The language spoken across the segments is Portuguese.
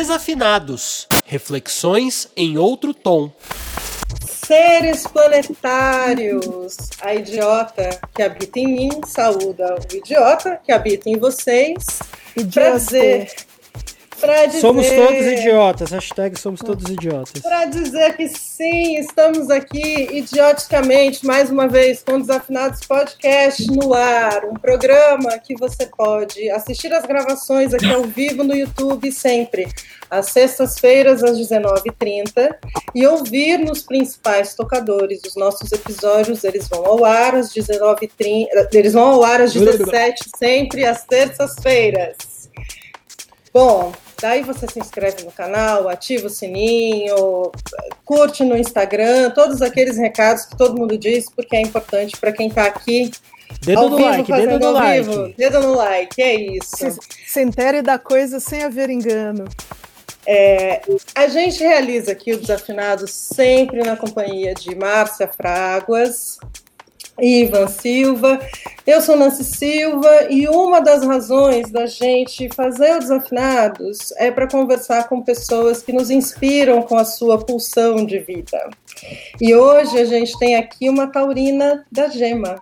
Desafinados Reflexões em outro tom. Seres planetários, a idiota que habita em mim saúda o idiota que habita em vocês. Prazer dizer... Somos todos idiotas. Hashtag somos todos idiotas. Para dizer que sim, estamos aqui idioticamente, mais uma vez, com Desafinados Podcast no ar. Um programa que você pode assistir as gravações aqui ao vivo no YouTube sempre, às sextas-feiras, às 19h30, e ouvir nos principais tocadores os nossos episódios. Eles vão ao ar às 19h30, eles vão ao ar às 17 sempre às terças-feiras. Bom, Daí você se inscreve no canal, ativa o sininho, curte no Instagram, todos aqueles recados que todo mundo diz, porque é importante para quem está aqui. Dedo no vivo, like, dedo no like. Vivo, dedo no like, é isso. Se, se entere da coisa sem haver engano. É, a gente realiza aqui o Desafinado sempre na companhia de Márcia Fraguas, Ivan Silva. Eu sou Nancy Silva e uma das razões da gente fazer o Desafinados é para conversar com pessoas que nos inspiram com a sua pulsão de vida. E hoje a gente tem aqui uma taurina da Gema.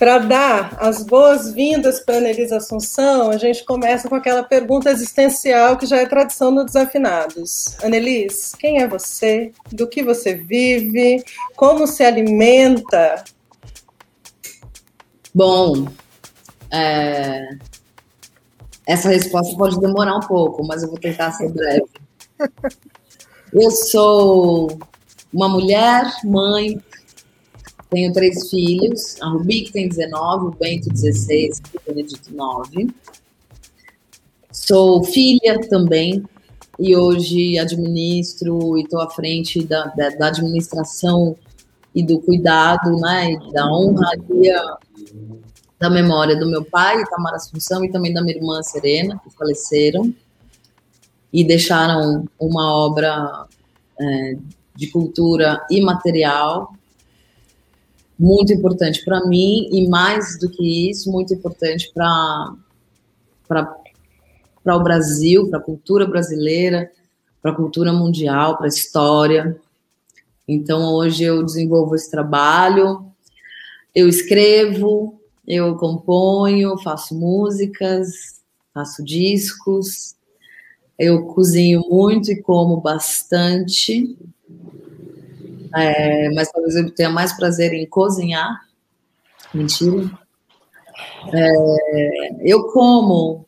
Para dar as boas-vindas para Anelisa Assunção, a gente começa com aquela pergunta existencial que já é tradição no Desafinados. Anelis, quem é você? Do que você vive? Como se alimenta? Bom, é... essa resposta pode demorar um pouco, mas eu vou tentar ser breve. Eu sou uma mulher, mãe, tenho três filhos, a Rubi que tem 19, o Bento 16 e o Benedito 9. Sou filha também e hoje administro e estou à frente da, da, da, administração e do cuidado, né, da honraria da memória do meu pai, Itamar Assunção, e também da minha irmã Serena, que faleceram, e deixaram uma obra é, de cultura imaterial muito importante para mim, e mais do que isso, muito importante para o Brasil, para a cultura brasileira, para a cultura mundial, para a história. Então, hoje eu desenvolvo esse trabalho, eu escrevo, eu componho, faço músicas, faço discos, eu cozinho muito e como bastante, é, mas talvez eu tenha mais prazer em cozinhar. Mentira. É, eu como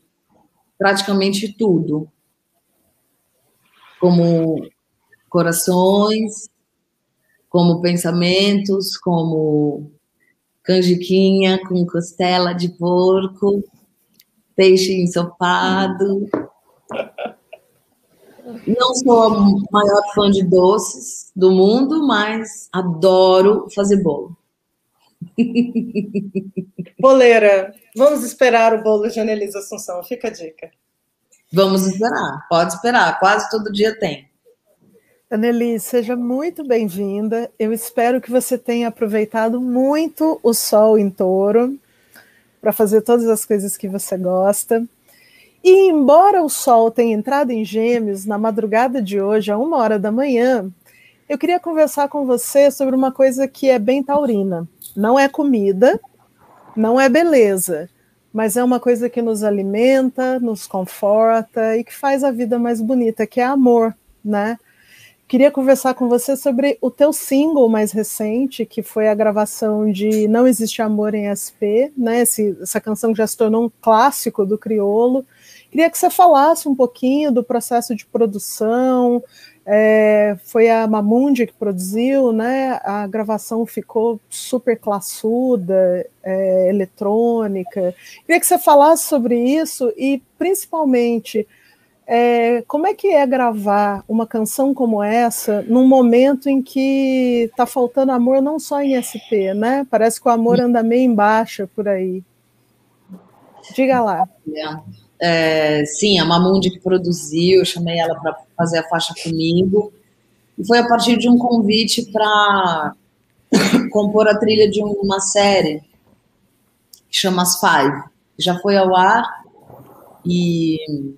praticamente tudo. Como corações, como pensamentos, como canjiquinha com costela de porco, peixe ensopado. Não sou a maior fã de doces do mundo, mas adoro fazer bolo. Boleira, vamos esperar o bolo de Anelisa Assunção, fica a dica. Vamos esperar, pode esperar, quase todo dia tem. Anneli, seja muito bem-vinda. Eu espero que você tenha aproveitado muito o sol em touro para fazer todas as coisas que você gosta. E embora o sol tenha entrado em Gêmeos na madrugada de hoje, a uma hora da manhã, eu queria conversar com você sobre uma coisa que é bem taurina. Não é comida, não é beleza, mas é uma coisa que nos alimenta, nos conforta e que faz a vida mais bonita, que é amor, né? Queria conversar com você sobre o teu single mais recente, que foi a gravação de Não Existe Amor em SP, né? Esse, essa canção que já se tornou um clássico do criolo. Queria que você falasse um pouquinho do processo de produção. É, foi a Mamundi que produziu, né? A gravação ficou super classuda, é, eletrônica. Queria que você falasse sobre isso e, principalmente, é, como é que é gravar uma canção como essa num momento em que está faltando amor não só em SP, né? Parece que o amor anda meio embaixo por aí. Diga lá. É, sim, a Mamundi que produziu, eu chamei ela para fazer a faixa comigo. E foi a partir de um convite para compor a trilha de uma série que chama As Five. Já foi ao ar e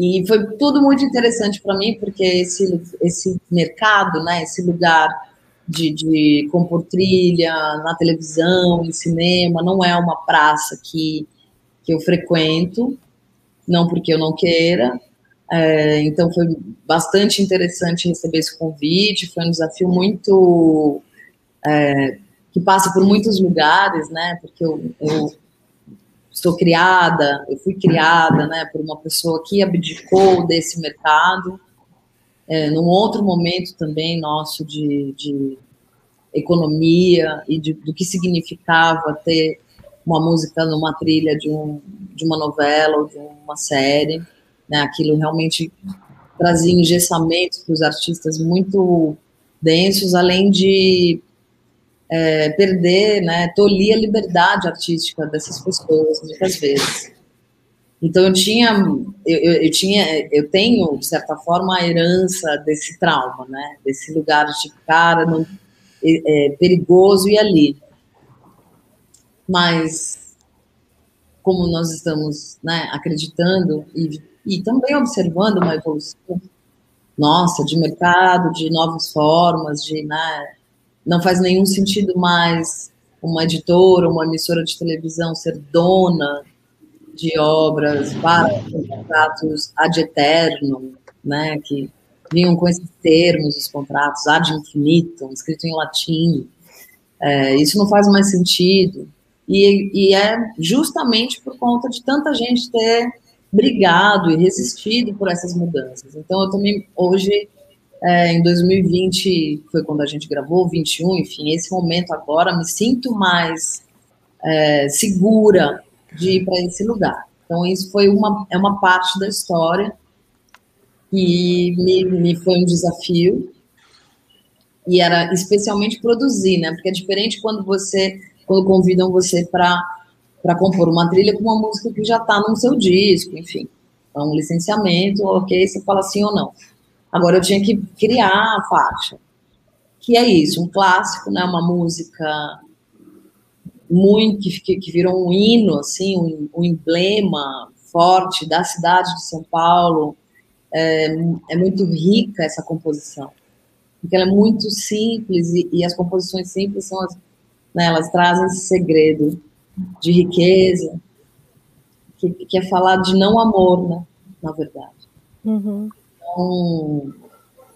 E foi tudo muito interessante para mim, porque esse, esse mercado, né, esse lugar de, de compor trilha na televisão, em cinema, não é uma praça que, que eu frequento, não porque eu não queira. É, então foi bastante interessante receber esse convite, foi um desafio muito. É, que passa por muitos lugares, né? Porque eu, eu sou criada, eu fui criada, né, por uma pessoa que abdicou desse mercado, é, num outro momento também nosso de, de economia e de, do que significava ter uma música numa trilha de, um, de uma novela ou de uma série, né, aquilo realmente trazia engessamentos para os artistas muito densos, além de é, perder, né, tolir a liberdade artística dessas pessoas, muitas vezes. Então eu tinha, eu, eu, eu, tinha, eu tenho de certa forma a herança desse trauma, né, desse lugar de cara é, é, perigoso e ali. Mas como nós estamos, né, acreditando e, e também observando uma evolução nossa de mercado, de novas formas, de, né, não faz nenhum sentido mais uma editora, uma emissora de televisão ser dona de obras para contratos ad eterno, né, que vinham com esses termos, os contratos, ad infinitum, escrito em latim. É, isso não faz mais sentido. E, e, é justamente por conta de tanta gente ter brigado e resistido por essas mudanças. Então, eu também, hoje, é, em 2020 foi quando a gente gravou, 21, enfim, esse momento agora me sinto mais é, segura de ir para esse lugar. Então isso foi uma é uma parte da história que me, me foi um desafio e era especialmente produzir, né? Porque é diferente quando você quando convidam você para para compor uma trilha com uma música que já está no seu disco, enfim. Então, um licenciamento, ok, você fala sim ou não. Agora eu tinha que criar a faixa. Que é isso, um clássico, né, uma música muito que, que virou um hino, assim, um, um emblema forte da cidade de São Paulo. É, é, muito rica essa composição, porque ela é muito simples e, e as composições simples são as, né, elas trazem esse segredo de riqueza, que, que é falar de não amor, né, na verdade. Uhum. Então,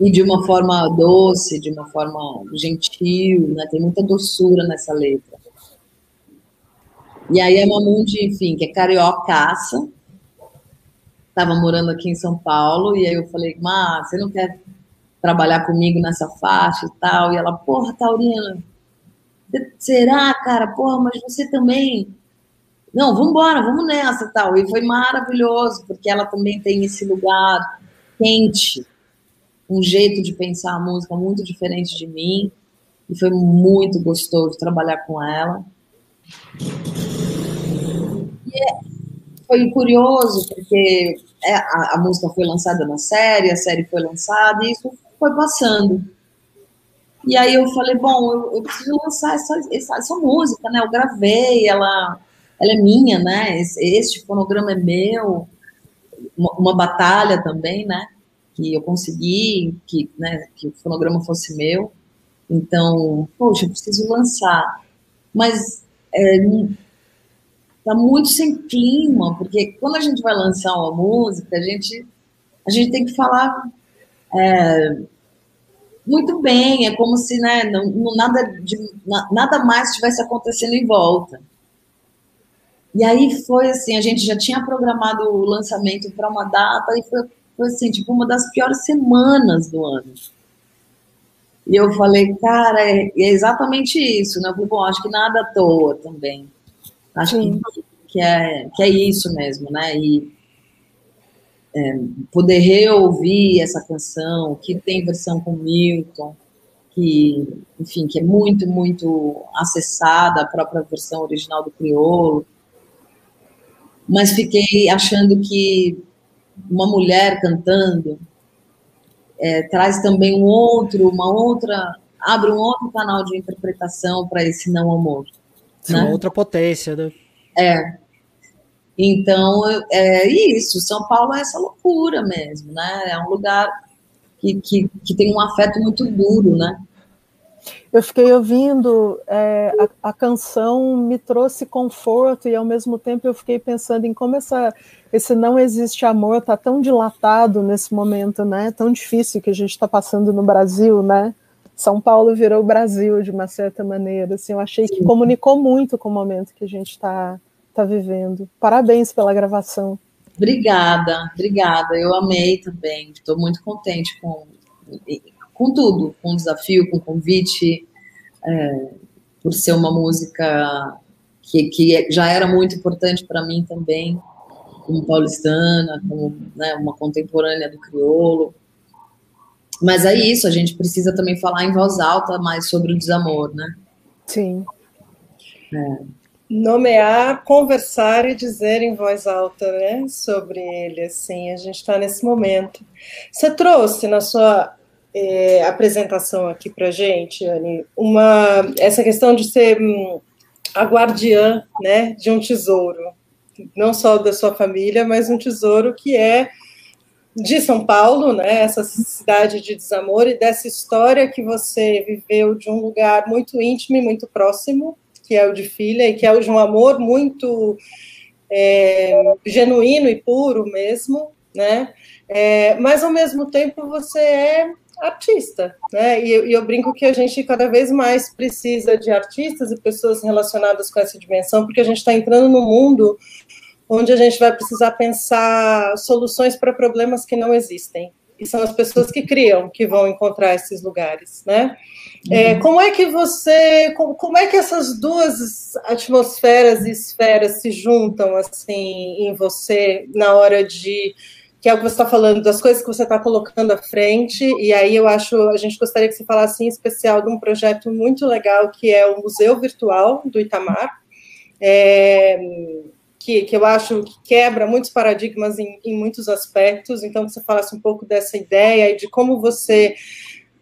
e de uma forma doce, de uma forma gentil, né? Tem muita doçura nessa letra. E aí a Mamundi, enfim, que é cariocaça, estava morando aqui em São Paulo, e aí eu falei, Má, você não quer trabalhar comigo nessa faixa e tal? E ela, porra, Taurina, será, cara? Porra, mas você também... Não, vamos embora, vamos nessa tal. E foi maravilhoso, porque ela também tem esse lugar quente, um jeito de pensar a música muito diferente de mim, e foi muito gostoso trabalhar com ela. E é, foi curioso, porque é, a, a, música foi lançada na série, a série foi lançada, e isso foi passando. E aí eu falei, bom, eu, eu preciso lançar essa, essa, essa, música, né? Eu gravei, ela, ela é minha, né? Este fonograma é meu, uma, uma, batalha também, né? Que eu consegui que, né, que o fonograma fosse meu. Então, poxa, eu preciso lançar. Mas é, tá muito sem clima, porque quando a gente vai lançar uma música, a gente, a gente tem que falar é, muito bem, é como se né, não, não nada, de, nada mais estivesse acontecendo em volta. E aí foi assim, a gente já tinha programado o lançamento para uma data e foi, foi assim, tipo uma das piores semanas do ano. E eu falei, cara, é, é exatamente isso, né? Eu falei, bom, acho que nada à toa também. Acho que, que, é, que é isso mesmo, né? E é, poder reouvir essa canção, que tem versão com Milton, que, enfim, que é muito, muito acessada, a própria versão original do Criolo mas fiquei achando que uma mulher cantando é, traz também um outro, uma outra, abre um outro canal de interpretação para esse não amor. Né? Uma outra potência, né? É. Então, é isso. São Paulo é essa loucura mesmo, né? É um lugar que, que, que tem um afeto muito duro, né? Eu fiquei ouvindo é, a, a, canção me trouxe conforto e ao mesmo tempo eu fiquei pensando em como essa, esse não existe amor está tão dilatado nesse momento, né? Tão difícil que a gente está passando no Brasil, né? São Paulo virou o Brasil de uma certa maneira. Assim, eu achei que comunicou muito com o momento que a gente está tá vivendo. Parabéns pela gravação. Obrigada, obrigada. Eu amei também. Estou muito contente com, com tudo, com o desafio, com o convite, é, por ser uma música que, que já era muito importante para mim também, como paulistana, como né, uma contemporânea do crioulo. Mas é isso, a gente precisa também falar em voz alta mais sobre o desamor, né? Sim. É nomear, conversar e dizer em voz alta, né, sobre ele, assim, a gente está nesse momento. Você trouxe na sua é, apresentação aqui para gente, Anne, uma, essa questão de ser hum, a guardiã, né, de um tesouro, não só da sua família, mas um tesouro que é de São Paulo, né, essa cidade de desamor e dessa história que você viveu de um lugar muito íntimo e muito próximo, que é o de filha, e que é o de um amor muito é, genuíno e puro mesmo, né? É, mas ao mesmo tempo você é artista, né? E eu, e eu, brinco que a gente cada vez mais precisa de artistas e pessoas relacionadas com essa dimensão, porque a gente está entrando no mundo onde a gente vai precisar pensar soluções para problemas que não existem. E são as pessoas que criam que vão encontrar esses lugares, né? É, uhum. como é que você, como, como, é que essas duas atmosferas e esferas se juntam assim em você na hora de que é o que você está falando das coisas que você está colocando à frente e aí eu acho a gente gostaria que você falasse em especial de um projeto muito legal que é o Museu Virtual do Itamar. É, que, que, eu acho que quebra muitos paradigmas em, em muitos aspectos. Então, que você falasse um pouco dessa ideia e de como você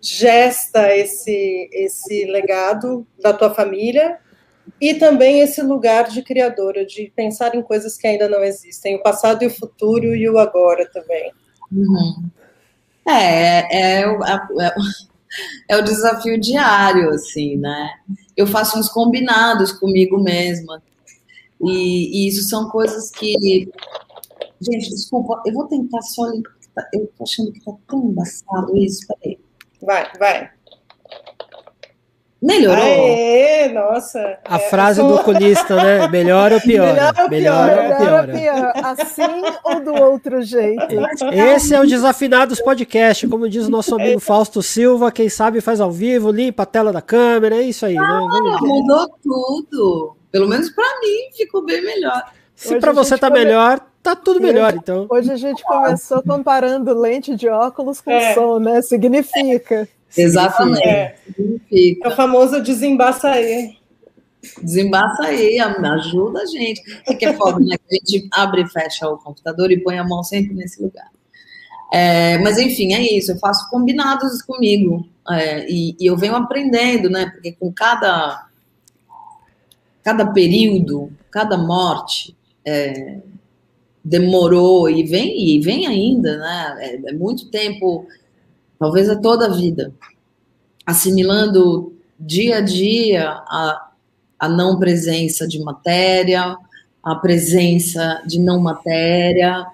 gesta esse, esse legado da tua família e também esse lugar de criadora, de pensar em coisas que ainda não existem, o passado e o futuro e o agora também. Uhum. É, é, é, é, o desafio diário, assim, né? Eu faço uns combinados comigo mesma. E, e isso são coisas que. Gente, desculpa, eu vou tentar só. Eu tô achando que tá tão embaçado isso, peraí. Vai, vai. Melhorou. Aê, nossa. A é, frase sou... do oculista, né? Melhor ou pior? Melhor ou pior? Melhor ou pior? Assim ou do outro jeito? Esse é o Desafinados Podcast, como diz o nosso amigo Fausto Silva, quem sabe faz ao vivo, limpa a tela da câmera, é isso aí. Ah, né? mudou tudo. Pelo menos para mim ficou bem melhor. Se para você tá come... melhor, tá tudo melhor, então. Hoje a gente começou comparando lente de óculos com é. som, né? Significa. Exatamente. É. Significa. É o famoso desembaça aí. Desembaça aí, ajuda a gente. É que é foda, né? A gente abre e fecha o computador e põe a mão sempre nesse lugar. É, mas enfim, é isso. Eu faço combinados comigo. É, e, e eu venho aprendendo, né? Porque com cada cada período, cada morte, é, demorou e vem e vem ainda, né? É, é, muito tempo, talvez é toda a vida, assimilando dia a dia a, a não presença de matéria, a presença de não matéria,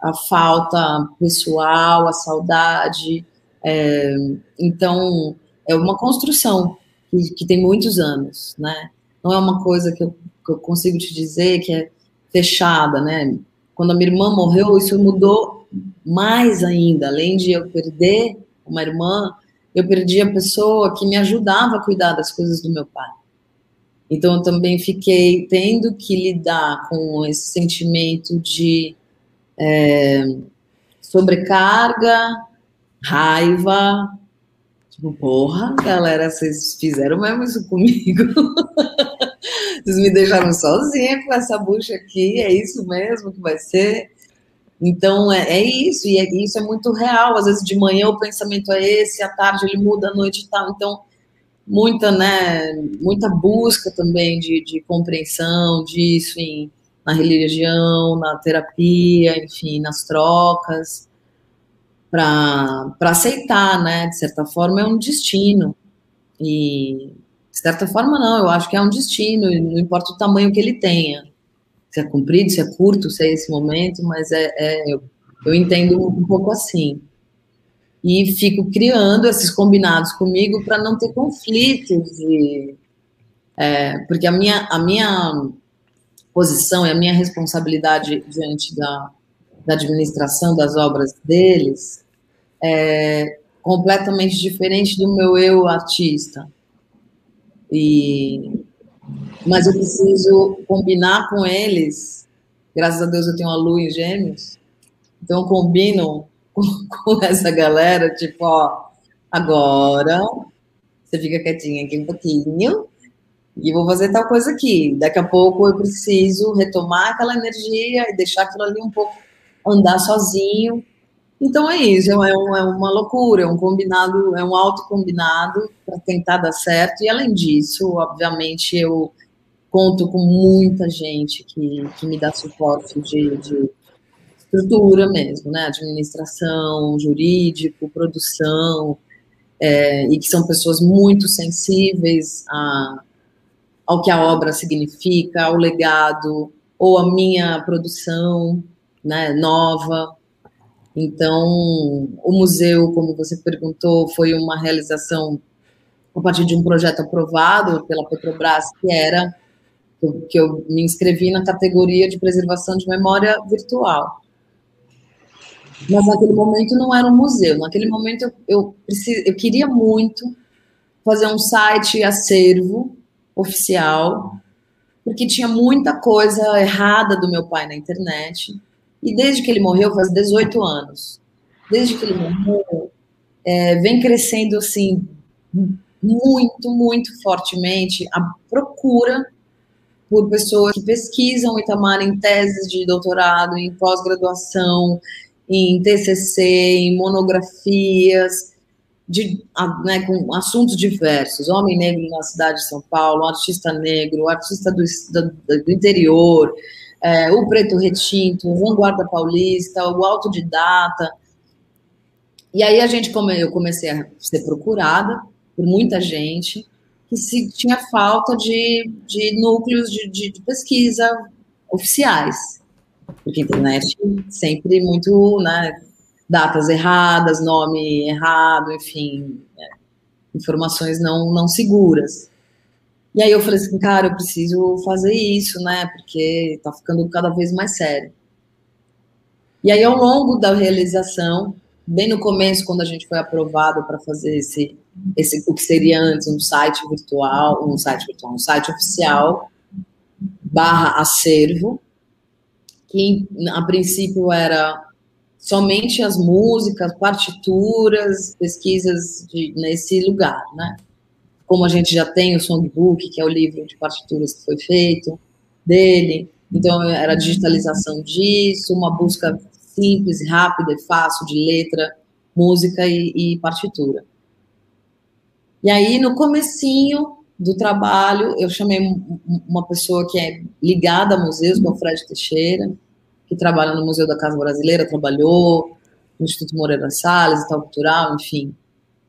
a falta pessoal, a saudade. É, então, é uma construção que, que, tem muitos anos, né? Não é uma coisa que eu, que eu consigo te dizer que é fechada, né? Quando a minha irmã morreu, isso mudou mais ainda. Além de eu perder uma irmã, eu perdi a pessoa que me ajudava a cuidar das coisas do meu pai. Então, eu também fiquei tendo que lidar com esse sentimento de é, sobrecarga, raiva. Porra, galera, vocês fizeram mesmo isso comigo. Vocês me deixaram sozinha com essa bucha aqui, é isso mesmo que vai ser? Então, é, é isso, e é, isso é muito real. Às vezes de manhã o pensamento é esse, à tarde ele muda, à noite e tal. Então, muita, né, muita busca também de, de compreensão disso, em, na religião, na terapia, enfim, nas trocas, para aceitar, né? De certa forma, é um destino. E, de certa forma, não, eu acho que é um destino, não importa o tamanho que ele tenha. Se é comprido, se é curto, se é esse momento, mas é, é eu, eu entendo um pouco assim. E fico criando esses combinados comigo para não ter conflitos de, é, porque a minha, a minha posição e a minha responsabilidade diante da, da administração das obras deles é completamente diferente do meu eu artista. E, mas eu preciso combinar com eles. Graças a Deus eu tenho uma lua em gêmeos. Então eu combino com, com essa galera, tipo, ó, agora você fica quietinha aqui um pouquinho, e vou fazer tal coisa aqui. Daqui a pouco eu preciso retomar aquela energia e deixar aquilo ali um pouco andar sozinho. Então é isso, é, um, é uma loucura, é um combinado, é um autocombinado para tentar dar certo. E além disso, obviamente, eu conto com muita gente que, que me dá suporte de, de estrutura mesmo, né? Administração, jurídico, produção, é, e que são pessoas muito sensíveis a ao que a obra significa, ao legado, ou a minha produção né, nova. Então, o museu, como você perguntou, foi uma realização a partir de um projeto aprovado pela Petrobras, que era que eu me inscrevi na categoria de preservação de memória virtual. Mas naquele momento não era um museu. Naquele momento eu, eu, eu queria muito fazer um site acervo oficial, porque tinha muita coisa errada do meu pai na internet. E desde que ele morreu, faz 18 anos, desde que ele morreu, é, vem crescendo assim muito, muito fortemente a procura por pessoas que pesquisam Itamar em teses de doutorado, em pós-graduação, em TCC, em monografias, de, né, com assuntos diversos, homem negro na cidade de São Paulo, artista negro, artista do, do, do interior, é, o preto retinto, o vanguarda paulista, o autodidata. E aí a gente come, eu comecei a ser procurada por muita gente que se tinha falta de, de núcleos de, de, de pesquisa oficiais, porque a internet sempre muito, né, datas erradas, nome errado, enfim, é, informações não, não seguras. E aí eu falei assim, cara, eu preciso fazer isso, né? Porque tá ficando cada vez mais sério. E aí, ao longo da realização, bem no começo, quando a gente foi aprovado para fazer esse, esse, o que seria antes um site virtual, um site virtual, um site oficial, barra acervo, que a princípio era somente as músicas, partituras, pesquisas de, nesse lugar, né? Como a gente já tem o songbook, que é o livro de partituras que foi feito dele, então era a digitalização disso, uma busca simples, rápida e fácil de letra, música e, e partitura. E aí, no comecinho do trabalho, eu chamei uma pessoa que é ligada a museus, que é o Fred Teixeira, que trabalha no Museu da Casa Brasileira, trabalhou no Instituto Moreira Salles, Itaú Cultural, enfim,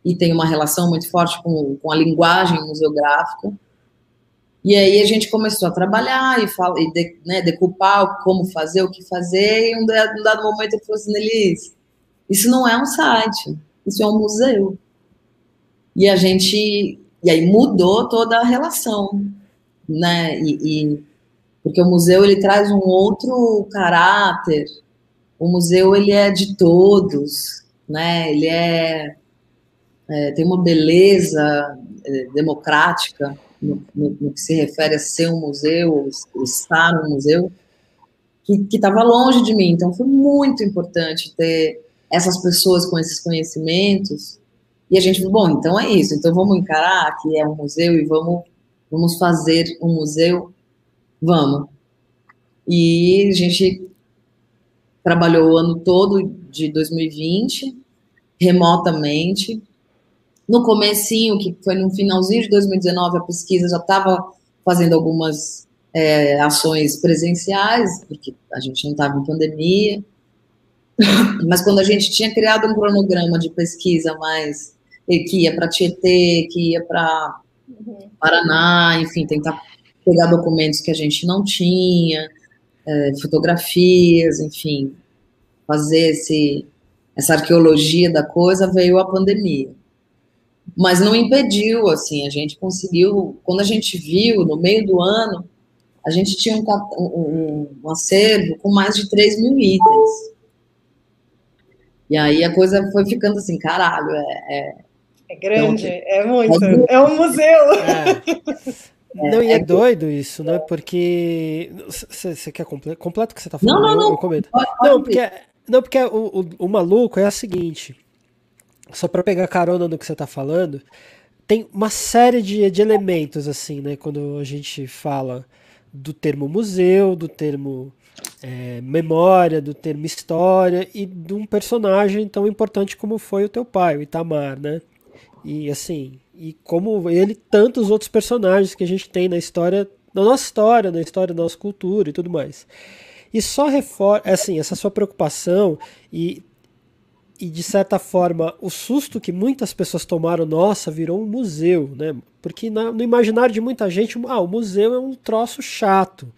e tem uma relação muito forte com, com a linguagem museográfica. E aí a gente começou a trabalhar e, fala, e de, né, decupar como fazer, o que fazer, e um dado, momento eu falei assim, Nelis, isso não é um site, isso é um museu. E a gente, e aí mudou toda a relação, né, e, e porque o museu ele traz um outro caráter. O museu ele é de todos, né? Ele é, é tem uma beleza é, democrática no, no, no, que se refere a ser um museu, estar no museu, que estava longe de mim. Então foi muito importante ter essas pessoas com esses conhecimentos. E a gente falou, bom, então é isso. Então vamos encarar que é um museu e vamos vamos fazer um museu Vamos. E a gente trabalhou o ano todo de 2020, remotamente. No comecinho, que foi no finalzinho de 2019, a pesquisa já estava fazendo algumas é, ações presenciais, porque a gente não estava em pandemia. Mas quando a gente tinha criado um cronograma de pesquisa mais que ia para Tietê, que ia para uhum. Paraná, enfim, tentar pegar documentos que a gente não tinha, é, fotografias, enfim, fazer esse, essa arqueologia da coisa, veio a pandemia. Mas não impediu, assim, a gente conseguiu, quando a gente viu, no meio do ano, a gente tinha um, um, um acervo com mais de 3 mil itens. E aí a coisa foi ficando assim, caralho, é. É, é grande, é, é muito. É, é um museu. É. Não, e é, é doido isso, né? Porque. Você quer completo, completo o que você tá falando? Não, não, não. Eu, não, porque, não, porque o, o, o maluco é a seguinte. Só para pegar carona no que você tá falando, tem uma série de, de elementos, assim, né? Quando a gente fala do termo museu, do termo é, memória, do termo história e de um personagem tão importante como foi o teu pai, o Itamar, né? E assim, e como ele tantos outros personagens que a gente tem na história, na nossa história, na história da nossa cultura e tudo mais. E só reforça, assim, essa sua preocupação e e de certa forma o susto que muitas pessoas tomaram, nossa, virou um museu, né? Porque na, no imaginário de muita gente, ah, o museu é um troço chato,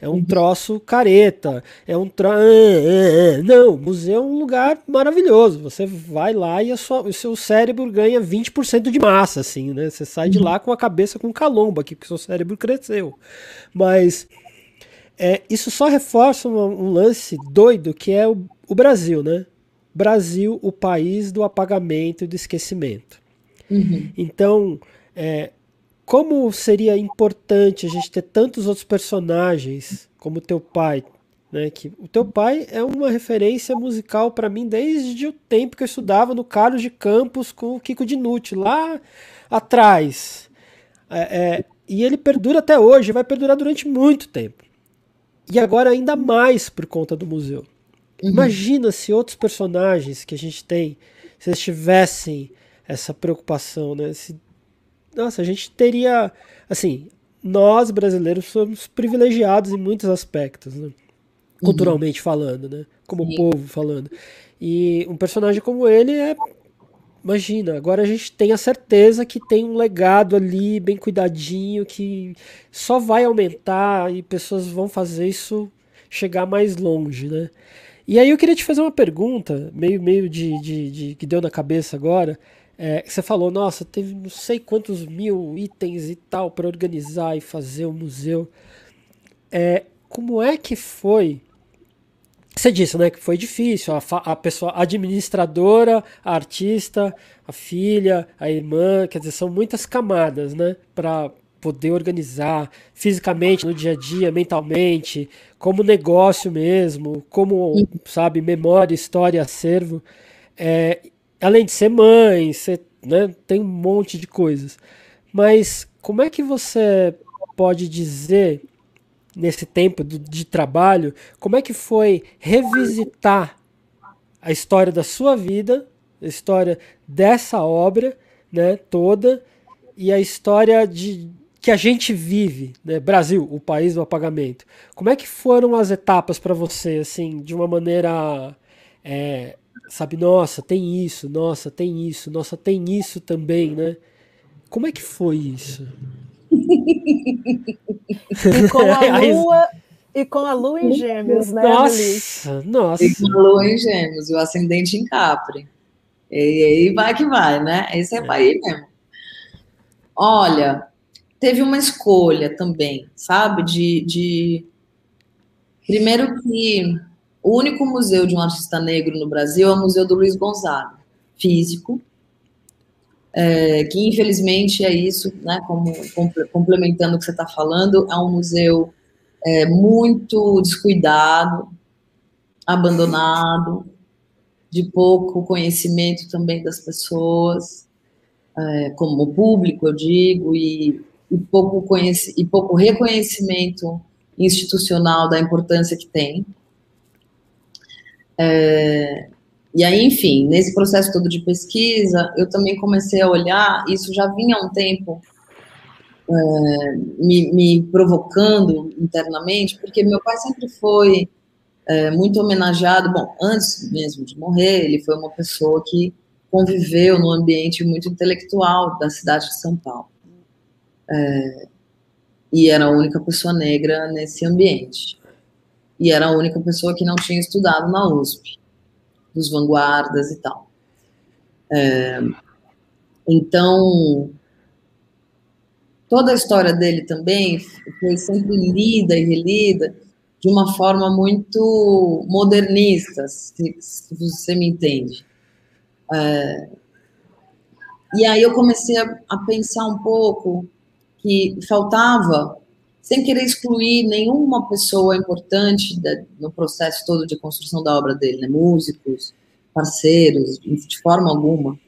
é um uhum. troço careta, é um troço. Ah, é, é. Não, museu é um lugar maravilhoso. Você vai lá e sua, o seu cérebro ganha 20% de massa, assim, né? Você sai de uhum. lá com a cabeça com calombo aqui, porque seu cérebro cresceu. Mas é, isso só reforça um, um lance doido que é o, o Brasil, né? Brasil, o país do apagamento e do esquecimento. Uhum. Então, é, como seria importante a gente ter tantos outros personagens como teu pai, né? Que o teu pai é uma referência musical para mim desde o tempo que eu estudava no Carlos de Campos com o Kiko Dinucci lá atrás. É, é, e ele perdura até hoje, vai perdurar durante muito tempo. E agora ainda mais por conta do museu. Uhum. Imagina se outros personagens que a gente tem, se eles tivessem essa preocupação, né? Se, nossa, a gente teria, assim, nós brasileiros somos privilegiados em muitos aspectos, né? Uhum. culturalmente uhum. falando, né? Como Sim. povo falando. E um personagem como ele é Imagina, agora a gente tem a certeza que tem um legado ali bem cuidadinho que só vai aumentar e pessoas vão fazer isso chegar mais longe, né? E aí eu queria te fazer uma pergunta, meio, meio de, de, de que deu na cabeça agora. É, você falou, nossa, teve não sei quantos mil itens e tal para organizar e fazer o museu. É, como é que foi? Você disse, né, que foi difícil. A, a pessoa a administradora, a artista, a filha, a irmã, quer dizer, são muitas camadas, né, para poder organizar fisicamente no dia a dia, mentalmente, como negócio mesmo, como, sabe, memória, história, acervo. É, além de ser mãe, ser, né, tem um monte de coisas. Mas como é que você pode dizer, nesse tempo de trabalho, como é que foi revisitar a história da sua vida, a história dessa obra, né, toda, e a história de, que a gente vive, né? Brasil, o país do apagamento. Como é que foram as etapas para você, assim, de uma maneira, é, sabe, nossa, tem isso, nossa, tem isso, nossa, tem isso também, né? Como é que foi isso? e com a lua e com a lua em gêmeos, né? Nossa, nossa. E com a lua em gêmeos, e o ascendente em capri. E aí vai que vai, né? Esse é, é. para ir mesmo. Olha, teve uma escolha também, sabe? De, de. Primeiro que o único museu de um artista negro no Brasil é o Museu do Luiz Gonzaga, físico, é, que infelizmente é isso, né? Como complementando o que você está falando, é um museu é, muito descuidado, abandonado, de pouco conhecimento também das pessoas, é, como público, eu digo, e e pouco, e pouco reconhecimento institucional da importância que tem. É, e aí, enfim, nesse processo todo de pesquisa, eu também comecei a olhar, isso já vinha há um tempo, é, me, me, provocando internamente, porque meu pai sempre foi é, muito homenageado. Bom, antes mesmo de morrer, ele foi uma pessoa que conviveu num ambiente muito intelectual da cidade de São Paulo. É, e era a única pessoa negra nesse ambiente. E era a única pessoa que não tinha estudado na USP, dos vanguardas e tal. É, então, toda a história dele também foi sempre lida e relida de uma forma muito modernista, se, se você me entende. É, e aí eu comecei a, a, pensar um pouco que faltava, sem querer excluir nenhuma pessoa importante da, no processo todo de construção da obra dele, né? músicos, parceiros, de forma alguma,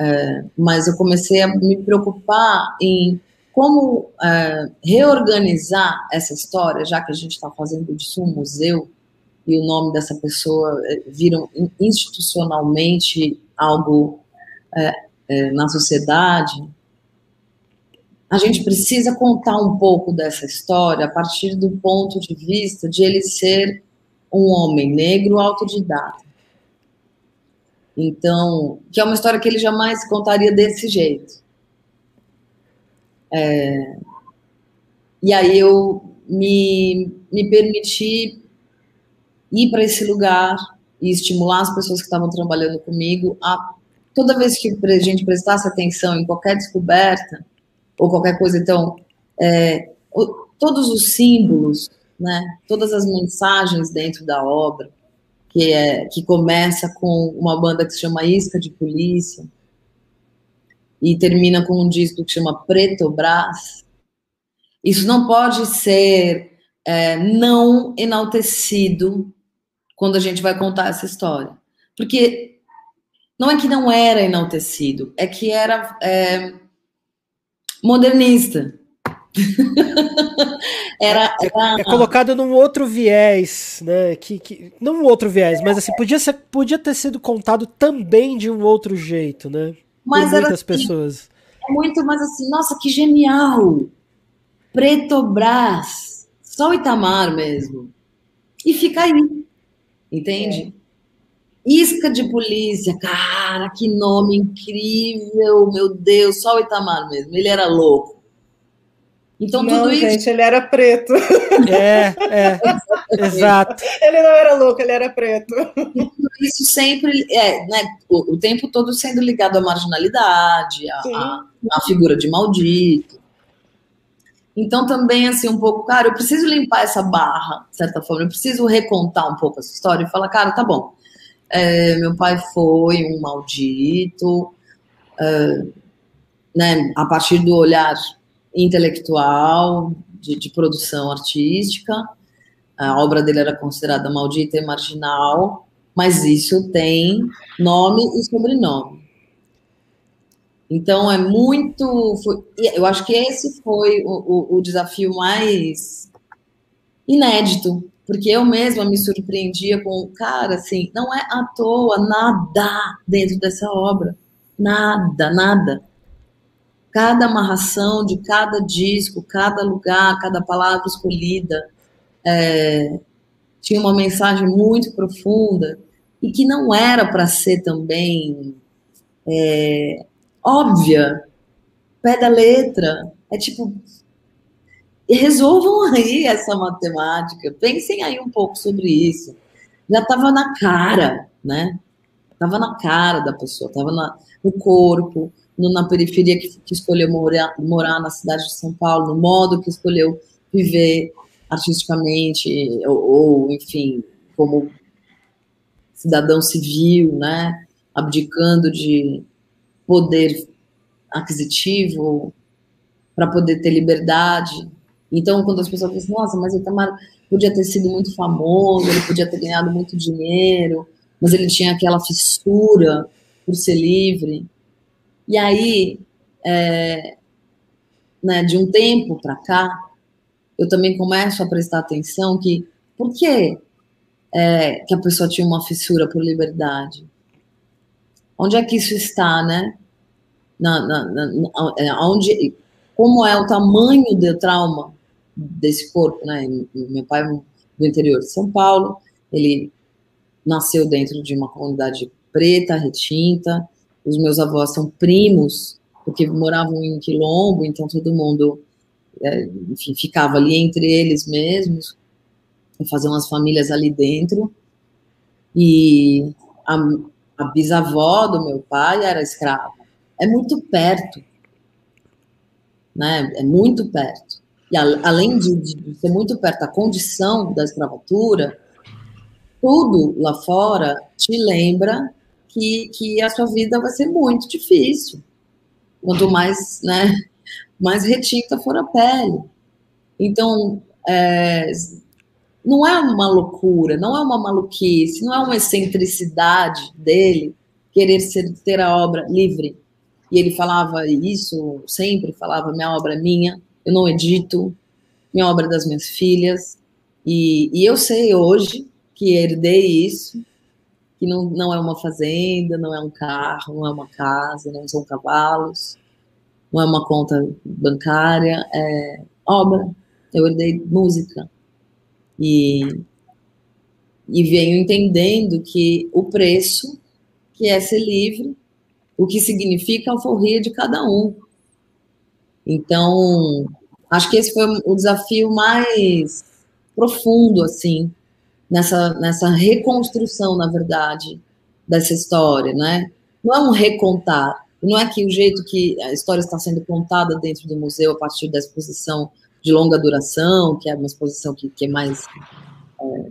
é, mas eu comecei a me preocupar em como é, reorganizar essa história, já que a gente está fazendo disso um museu e o nome dessa pessoa é, viram institucionalmente algo é, é, na sociedade, a gente precisa contar um pouco dessa história a partir do ponto de vista de ele ser um homem negro autodidata. Então, que é uma história que ele jamais contaria desse jeito. É, e aí eu me, me permiti ir para esse lugar e estimular as pessoas que estavam trabalhando comigo a toda vez que a gente prestasse atenção em qualquer descoberta ou qualquer coisa, então é, todos os símbolos, né, todas as mensagens dentro da obra, que é que começa com uma banda que se chama Isca de Polícia e termina com um disco que chama Preto Brás. Isso não pode ser é, não enaltecido quando a gente vai contar essa história, porque não é que não era enaltecido, é que era é, modernista. era, é, era... É, é, colocado num outro viés, né? Que, que, não um outro viés, mas assim, podia, ser, podia ter sido contado também de um outro jeito, né? Mas Por muitas assim, pessoas. É muito mais assim, nossa, que genial! Pretobras, só o Itamar mesmo. E fica aí, entende? É. Isca de polícia, cara, que nome incrível, meu Deus, só o Itamar mesmo, ele era louco. Então não, tudo isso. Gente, ele era preto. É, é, exato. Ele não era louco, ele era preto. E tudo isso sempre, é, né, o, o, tempo todo sendo ligado à marginalidade, à, à figura de maldito. Então também, assim, um pouco, cara, eu preciso limpar essa barra, de certa forma, eu preciso recontar um pouco essa história e falar, cara, tá bom, é, meu pai foi um maldito, é, né, a partir do olhar intelectual, de, de, produção artística. A obra dele era considerada maldita e marginal, mas isso tem nome e sobrenome. Então é muito. Foi, eu acho que esse foi o, o, o desafio mais inédito, porque eu mesma me surpreendia com, cara, assim, não é à toa nada dentro dessa obra. Nada, nada cada amarração de cada disco, cada lugar, cada palavra escolhida é, tinha uma mensagem muito profunda e que não era para ser também é, óbvia, pé da letra. É tipo, resolvam aí essa matemática, pensem aí um pouco sobre isso. Já estava na cara, né? Estava na cara da pessoa, estava no corpo, no, na periferia que, que escolheu morar, morar na cidade de São Paulo, no modo que escolheu viver artisticamente, ou, ou enfim, como cidadão civil, né, abdicando de poder aquisitivo para poder ter liberdade. Então, quando as pessoas dizem, nossa, mas o Itamar podia ter sido muito famoso, ele podia ter ganhado muito dinheiro, mas ele tinha aquela fissura por ser livre. E aí, é, né, de um tempo para cá, eu também começo a prestar atenção que por que, é, que a pessoa tinha uma fissura por liberdade? Onde é que isso está, né? Na, na, na, é, onde, como é o tamanho do trauma desse corpo, né? Meu pai é do interior de São Paulo, ele nasceu dentro de uma comunidade preta, retinta, os meus avós são primos, porque moravam em Quilombo, então todo mundo, é, enfim, ficava ali entre eles mesmos, faziam umas famílias ali dentro, e a, a bisavó do meu pai era escrava. É muito perto, né? É muito perto. E a, além de, de, ser muito perto a condição da escravatura, tudo lá fora te lembra que, que a sua vida vai ser muito difícil. Quanto mais, né, mais retinta for a pele. Então, é, não é uma loucura, não é uma maluquice, não é uma excentricidade dele querer ser, ter a obra livre. E ele falava isso sempre, falava, minha obra é minha, eu não edito, minha obra é das minhas filhas. E, e eu sei hoje que herdei isso, que não, não é uma fazenda, não é um carro, não é uma casa, não são cavalos, não é uma conta bancária, é obra. Eu herdei música. E, e venho entendendo que o preço, que é ser livre, o que significa a alforria de cada um. Então, acho que esse foi o desafio mais profundo, assim, nessa, nessa reconstrução, na verdade, dessa história, né? Não é um recontar, não é que o jeito que a história está sendo contada dentro do museu a partir da exposição de longa duração, que é uma exposição que, que é mais é,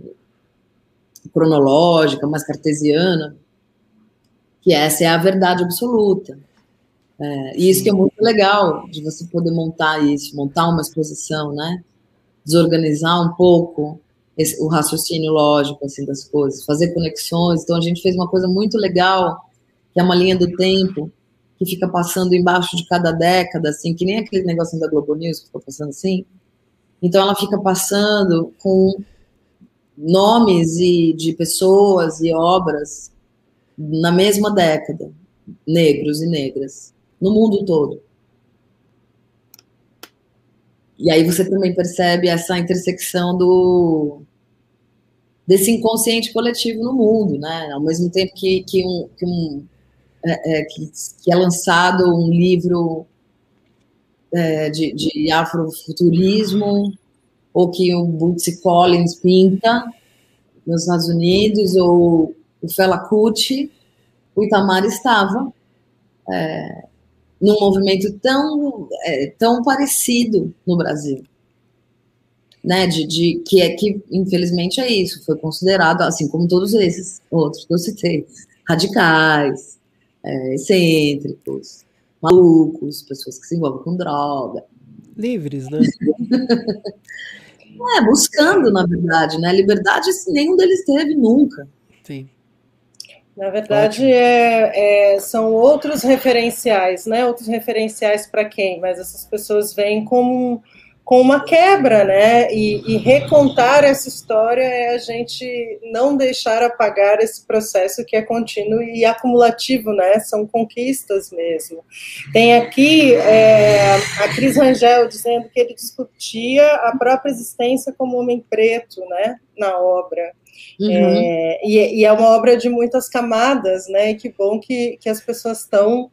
cronológica, mais cartesiana, que essa é a verdade absoluta. É, e isso que é muito legal, de você poder montar isso, montar uma exposição, né? Desorganizar um pouco esse, o raciocínio lógico assim, das coisas, fazer conexões. Então, a gente fez uma coisa muito legal, que é uma linha do tempo, que fica passando embaixo de cada década, assim, que nem aquele negócio da Globo News que ficou passando assim. Então, ela fica passando com nomes e de pessoas e obras na mesma década, negros e negras, no mundo todo. E aí você também percebe essa intersecção do desse inconsciente coletivo no mundo, né? Ao mesmo tempo que, que, um, que, um, é, é, que, que é lançado um livro é, de, de afrofuturismo, ou que o Bootsy Collins pinta nos Estados Unidos, ou o Fela Kuti, o Itamar estava é, num movimento tão, é, tão parecido no Brasil. Né, de, de, que é que, infelizmente, é isso, foi considerado, assim como todos esses outros que eu citei, radicais, é, excêntricos, malucos, pessoas que se envolvem com droga. Livres, né? é, buscando, na verdade, né? Liberdade nenhum deles teve nunca. Sim. Na verdade, é, é, são outros referenciais, né? Outros referenciais para quem? Mas essas pessoas vêm com, com uma quebra, né? E, e, recontar essa história é a gente não deixar apagar esse processo que é contínuo e acumulativo, né? São conquistas mesmo. Tem aqui é, a Cris Rangel dizendo que ele discutia a própria existência como homem preto, né? Na obra. Uhum. É, e, e, é uma obra de muitas camadas, né? E que bom que, que as pessoas estão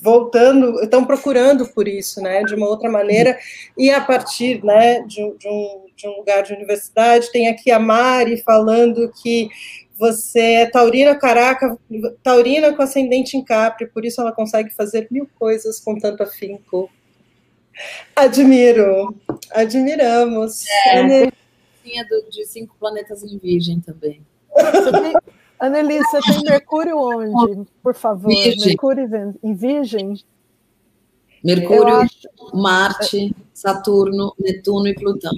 voltando, estão procurando por isso, né? De uma outra maneira, e a partir né, de, de, um, de um lugar de universidade, tem aqui a Mari falando que você é taurina, caraca, taurina com ascendente em Capri, por isso ela consegue fazer mil coisas com tanto afinco. Admiro, admiramos. É do, de cinco planetas em Virgem também. Annelise, você tem Mercúrio onde, por favor? Virgem. Mercúrio em Virgem? Mercúrio, acho... Marte, Saturno, Netuno e Plutão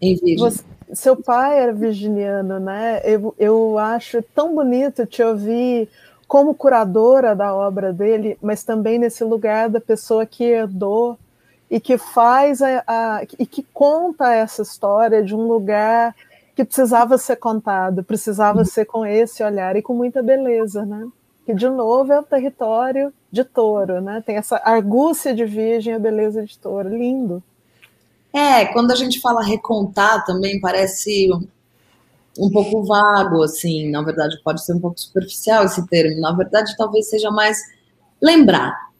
em Virgem. Você, seu pai era virginiano, né? Eu, eu acho tão bonito te ouvir como curadora da obra dele, mas também nesse lugar da pessoa que herdou e que faz a, a, e que conta essa história de um lugar que precisava ser contado, precisava uhum. ser com esse olhar e com muita beleza, né? Que de novo é o território de touro, né? Tem essa argúcia de virgem, a beleza de touro, lindo. É, quando a gente fala recontar também parece um pouco vago, assim, na verdade pode ser um pouco superficial esse termo, na verdade talvez seja mais lembrar.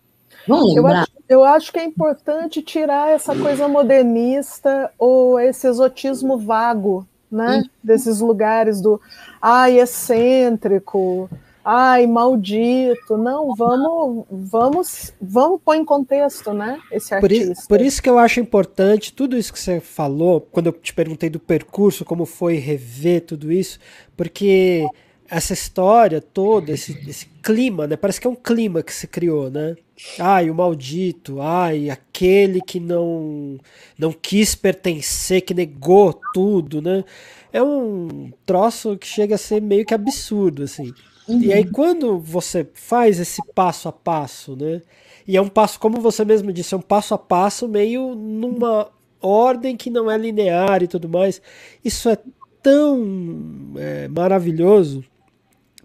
Vamos lembrar? Eu acho, que é importante tirar essa coisa modernista ou esse exotismo vago, né, hum. desses lugares do ai, excêntrico, ai, maldito. Não, vamos, vamos, vamos pôr em contexto, né? Esse artista. Por isso, por isso que eu acho importante tudo isso que você falou, quando eu te perguntei do percurso, como foi rever tudo isso, porque essa história toda, esse, esse clima, né? Parece que é um clima que se criou, né? Ai, o maldito, ai, aquele que não não quis pertencer, que negou tudo, né? É um troço que chega a ser meio que absurdo, assim. Uhum. E aí, quando você faz esse passo a passo, né? E é um passo, como você mesmo disse, é um passo a passo meio numa ordem que não é linear e tudo mais. Isso é tão é, maravilhoso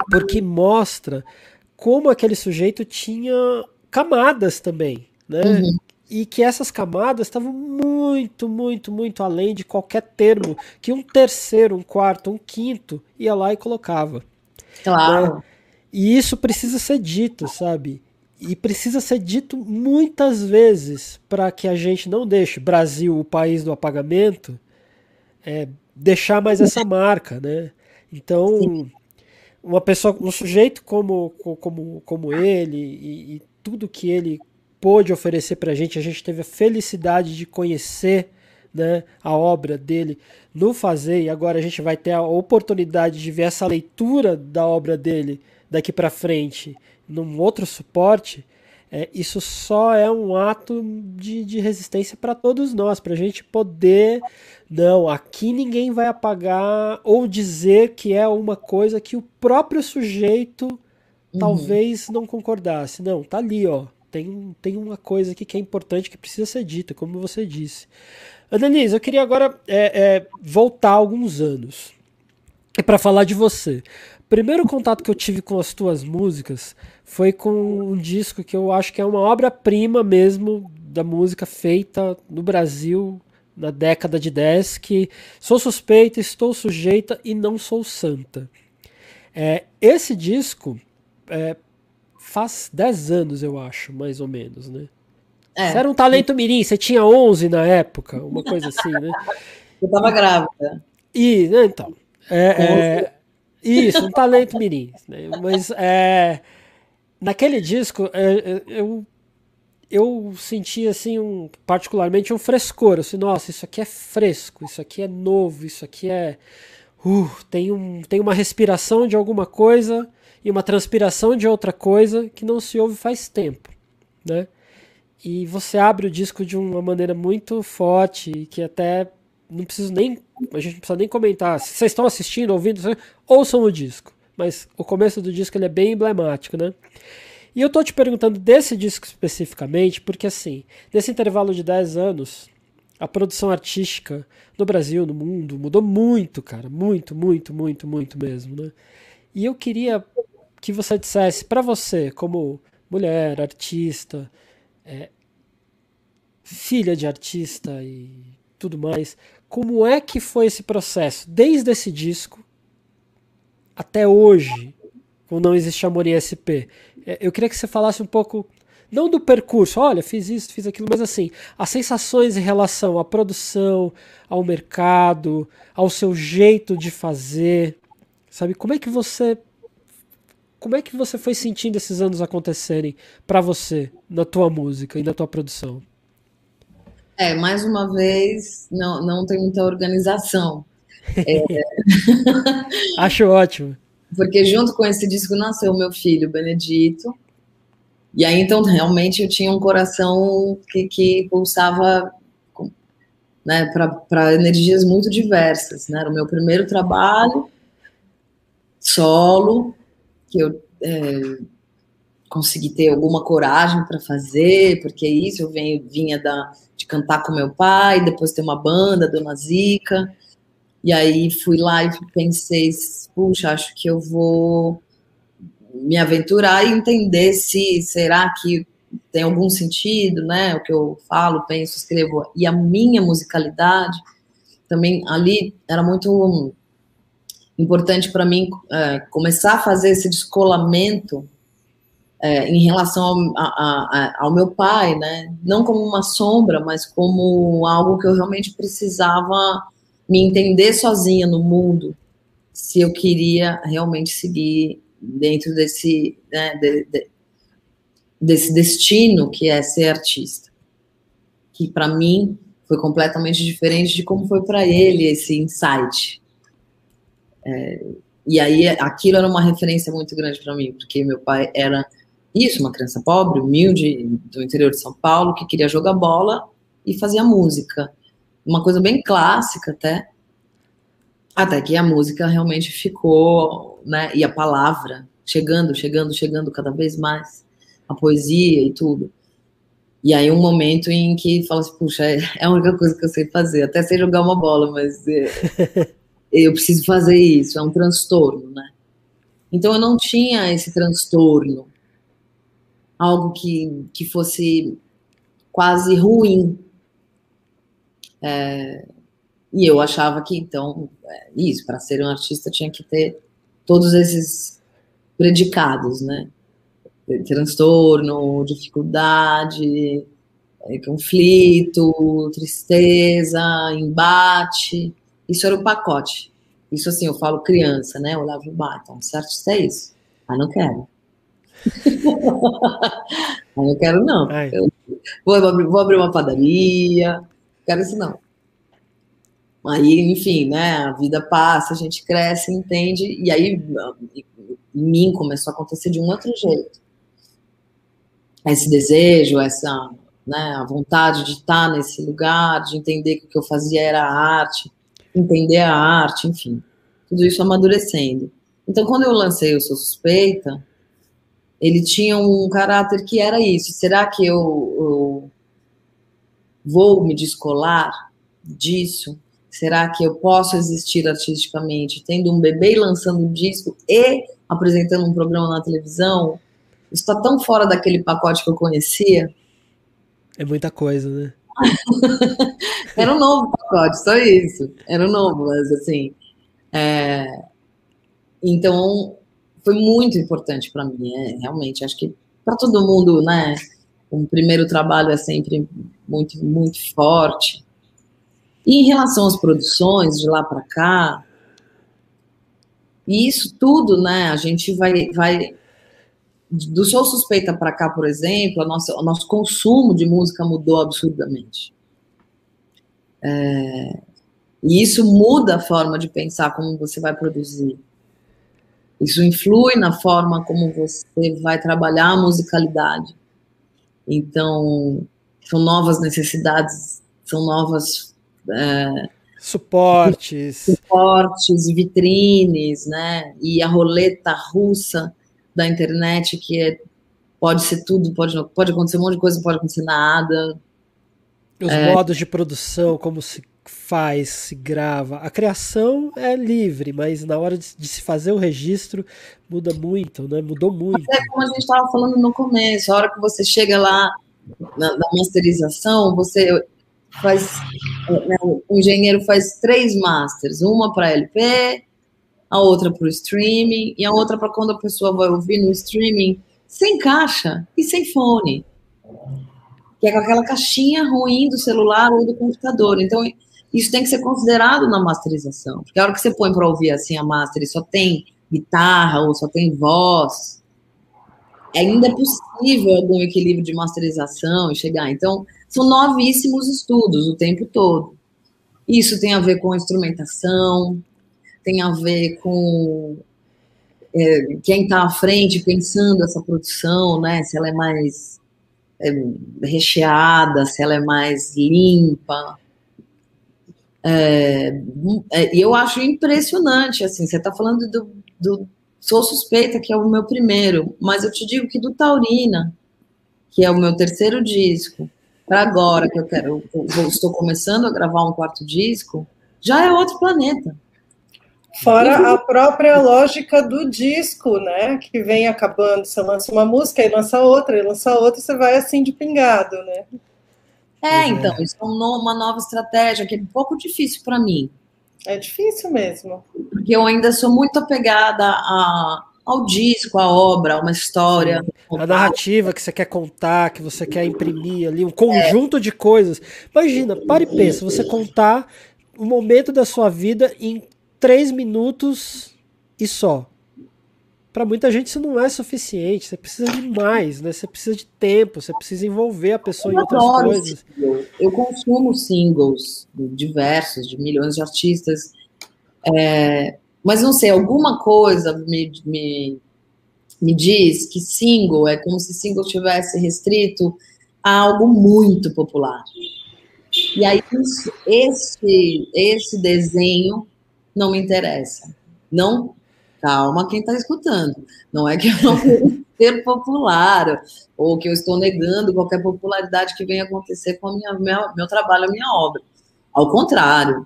porque mostra como aquele sujeito tinha camadas também, né? Uhum. E que essas camadas estavam muito, muito, muito além de qualquer termo que um terceiro, um quarto, um quinto ia lá e colocava. Claro. Né? E isso precisa ser dito, sabe? E precisa ser dito muitas vezes para que a gente não deixe Brasil, o país do apagamento, é, deixar mais essa marca, né? Então, uma pessoa, um sujeito como, como, como ele e tudo que ele pôde oferecer para a gente, a gente teve a felicidade de conhecer né, a obra dele no fazer e agora a gente vai ter a oportunidade de ver essa leitura da obra dele daqui para frente num outro suporte, é, isso só é um ato de, de resistência para todos nós, para a gente poder. Não, aqui ninguém vai apagar ou dizer que é uma coisa que o próprio sujeito uhum. talvez não concordasse. Não, tá ali, ó. Tem, tem uma coisa aqui que é importante que precisa ser dita, como você disse. Annelise, eu queria agora é, é, voltar alguns anos para falar de você. Primeiro contato que eu tive com as tuas músicas foi com um disco que eu acho que é uma obra-prima mesmo da música feita no Brasil na década de 10, que sou suspeita, estou sujeita e não sou santa. É, esse disco é, faz 10 anos, eu acho, mais ou menos, né? É. Você era um talento mirim, você tinha 11 na época, uma coisa assim, né? Eu tava grávida. E, né, então, é, é, isso, um talento mirim. Né? Mas é, naquele disco, é, eu, eu senti, assim, um, particularmente um frescor. Assim, nossa, isso aqui é fresco, isso aqui é novo, isso aqui é... Uh, tem, um, tem uma respiração de alguma coisa e uma transpiração de outra coisa que não se ouve faz tempo, né? E você abre o disco de uma maneira muito forte, que até não preciso nem. A gente não precisa nem comentar. Se vocês estão assistindo, ouvindo, ouçam o disco. Mas o começo do disco ele é bem emblemático, né? E eu tô te perguntando desse disco especificamente, porque assim, nesse intervalo de 10 anos, a produção artística no Brasil, no mundo, mudou muito, cara. Muito, muito, muito, muito mesmo, né? E eu queria que você dissesse para você, como mulher, artista, é, filha de artista e tudo mais, como é que foi esse processo, desde esse disco até hoje, quando não existe amor em SP? É, eu queria que você falasse um pouco, não do percurso, olha, fiz isso, fiz aquilo, mas assim, as sensações em relação à produção, ao mercado, ao seu jeito de fazer, sabe? Como é que você como é que você foi sentindo esses anos acontecerem para você, na tua música e na tua produção? É, mais uma vez, não, não tem muita organização. É... Acho ótimo. Porque junto com esse disco nasceu meu filho, Benedito. E aí, então, realmente eu tinha um coração que, que pulsava né, para energias muito diversas. Né? Era o meu primeiro trabalho solo, que eu é, consegui ter alguma coragem para fazer, porque é isso eu venho, vinha da, de cantar com meu pai, depois ter uma banda, Dona Zica, e aí fui lá e pensei, puxa, acho que eu vou me aventurar e entender se será que tem algum sentido, né? O que eu falo, penso, escrevo. E a minha musicalidade também ali era muito importante para mim é, começar a fazer esse descolamento é, em relação ao, a, a, ao, meu pai, né? Não como uma sombra, mas como algo que eu realmente precisava me entender sozinha no mundo, se eu queria realmente seguir dentro desse, né, de, de, desse destino que é ser artista, que para mim foi completamente diferente de como foi para ele esse insight. É, e aí aquilo era uma referência muito grande para mim, porque meu pai era isso, uma criança pobre, humilde, do interior de São Paulo, que queria jogar bola e fazia música. Uma coisa bem clássica até. Até que a música realmente ficou, né? E a palavra chegando, chegando, chegando cada vez mais. A poesia e tudo. E aí um momento em que fala assim, puxa, é, é a única coisa que eu sei fazer. Até sei jogar uma bola, mas é, eu preciso fazer isso. É um transtorno, né? Então eu não tinha esse transtorno algo que, que fosse quase ruim. É, e eu achava que, então, é, isso, para ser um artista tinha que ter todos esses predicados, né? Transtorno, dificuldade, é, conflito, tristeza, embate. Isso era o pacote. Isso, assim, eu falo criança, né? Eu olhava e então, ser artista é isso. Mas não quero. eu não quero, não. Eu vou, abrir, vou abrir uma padaria, quero isso, não. Aí, enfim, né, a vida passa, a gente cresce, entende, e aí em mim começou a acontecer de um outro jeito. Esse desejo, essa né, a vontade de estar nesse lugar, de entender que o que eu fazia era arte, entender a arte, enfim, tudo isso amadurecendo. Então, quando eu lancei o Sou Suspeita, ele tinha um caráter que era isso. Será que eu, eu vou me descolar disso? Será que eu posso existir artisticamente tendo um bebê lançando um disco e apresentando um programa na televisão? Está tão fora daquele pacote que eu conhecia. É muita coisa, né? Era um novo pacote, só isso. Era um novo, mas assim. É... Então, foi muito importante para mim, é, realmente. Acho que para todo mundo, né? Um primeiro trabalho é sempre muito, muito forte. E em relação às produções de lá para cá, e isso tudo, né? A gente vai, vai do Sou Suspeita para cá, por exemplo, a nossa, o nosso consumo de música mudou absurdamente. É, e isso muda a forma de pensar como você vai produzir. Isso influi na forma como você vai trabalhar a musicalidade. Então, são novas necessidades, são novas. É, suportes. Suportes, vitrines, né? E a roleta russa da internet, que é, pode ser tudo, pode, pode acontecer um monte de coisa, pode acontecer nada. Os é, modos de produção, como se faz, se grava. A criação é livre, mas na hora de, de se fazer o registro muda muito, né? Mudou muito. Mas é como a gente estava falando no começo, a hora que você chega lá na, na masterização, você faz. Né, o engenheiro faz três masters, uma para LP, a outra para o streaming, e a outra para quando a pessoa vai ouvir no streaming sem caixa e sem fone. Que é com aquela caixinha ruim do celular ou do computador. Então, isso tem que ser considerado na masterização. Porque a hora que você põe para ouvir assim a master e só tem guitarra ou só tem voz, ainda é possível algum equilíbrio de masterização e chegar. Então, são novíssimos estudos o tempo todo. Isso tem a ver com instrumentação, tem a ver com é, quem está à frente pensando essa produção, né? Se ela é mais é, recheada, se ela é mais limpa. É, é, e eu acho impressionante, assim, você está falando do, do, Sou Suspeita, que é o meu primeiro, mas eu te digo que do Taurina, que é o meu terceiro disco, para agora que eu quero, eu estou começando a gravar um quarto disco, já é outro planeta. Fora a própria lógica do disco, né? Que vem acabando, você lança uma música e lança outra, e lança outra, você vai assim de pingado, né? É, então, isso é uma nova estratégia que é um pouco difícil para mim. É difícil mesmo. Porque eu ainda sou muito apegada a, ao disco, à obra, a uma história. A narrativa que você quer contar, que você quer imprimir ali, um conjunto é. de coisas. Imagina, pare e pensa, você contar um momento da sua vida em três minutos e só. Para muita gente isso não é suficiente, você precisa de mais, né? Você precisa de tempo, você precisa envolver a pessoa eu em outras coisas. Eu consumo singles diversos, de milhões de artistas, é, mas não sei, alguma coisa me, me, me diz que single é como se single tivesse restrito a algo muito popular. E aí, esse, esse desenho não me interessa. Não, calma quem está escutando. Não é que eu não ser popular, ou que eu estou negando qualquer popularidade que venha acontecer com a minha, minha, meu trabalho, a minha obra. Ao contrário,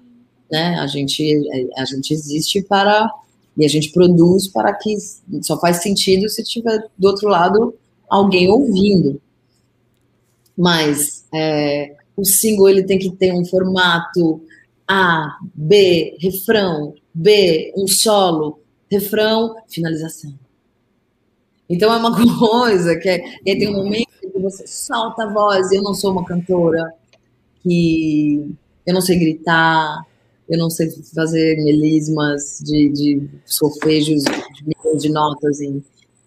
né? A gente, a gente existe para e a gente produz para que só faz sentido se tiver do outro lado alguém ouvindo. Mas é, o single ele tem que ter um formato A, B, refrão, B, um solo, refrão, finalização. Então é uma coisa que é, tem um momento que você solta a voz. Eu não sou uma cantora que eu não sei gritar, eu não sei fazer melismas de, de solfejos de de notas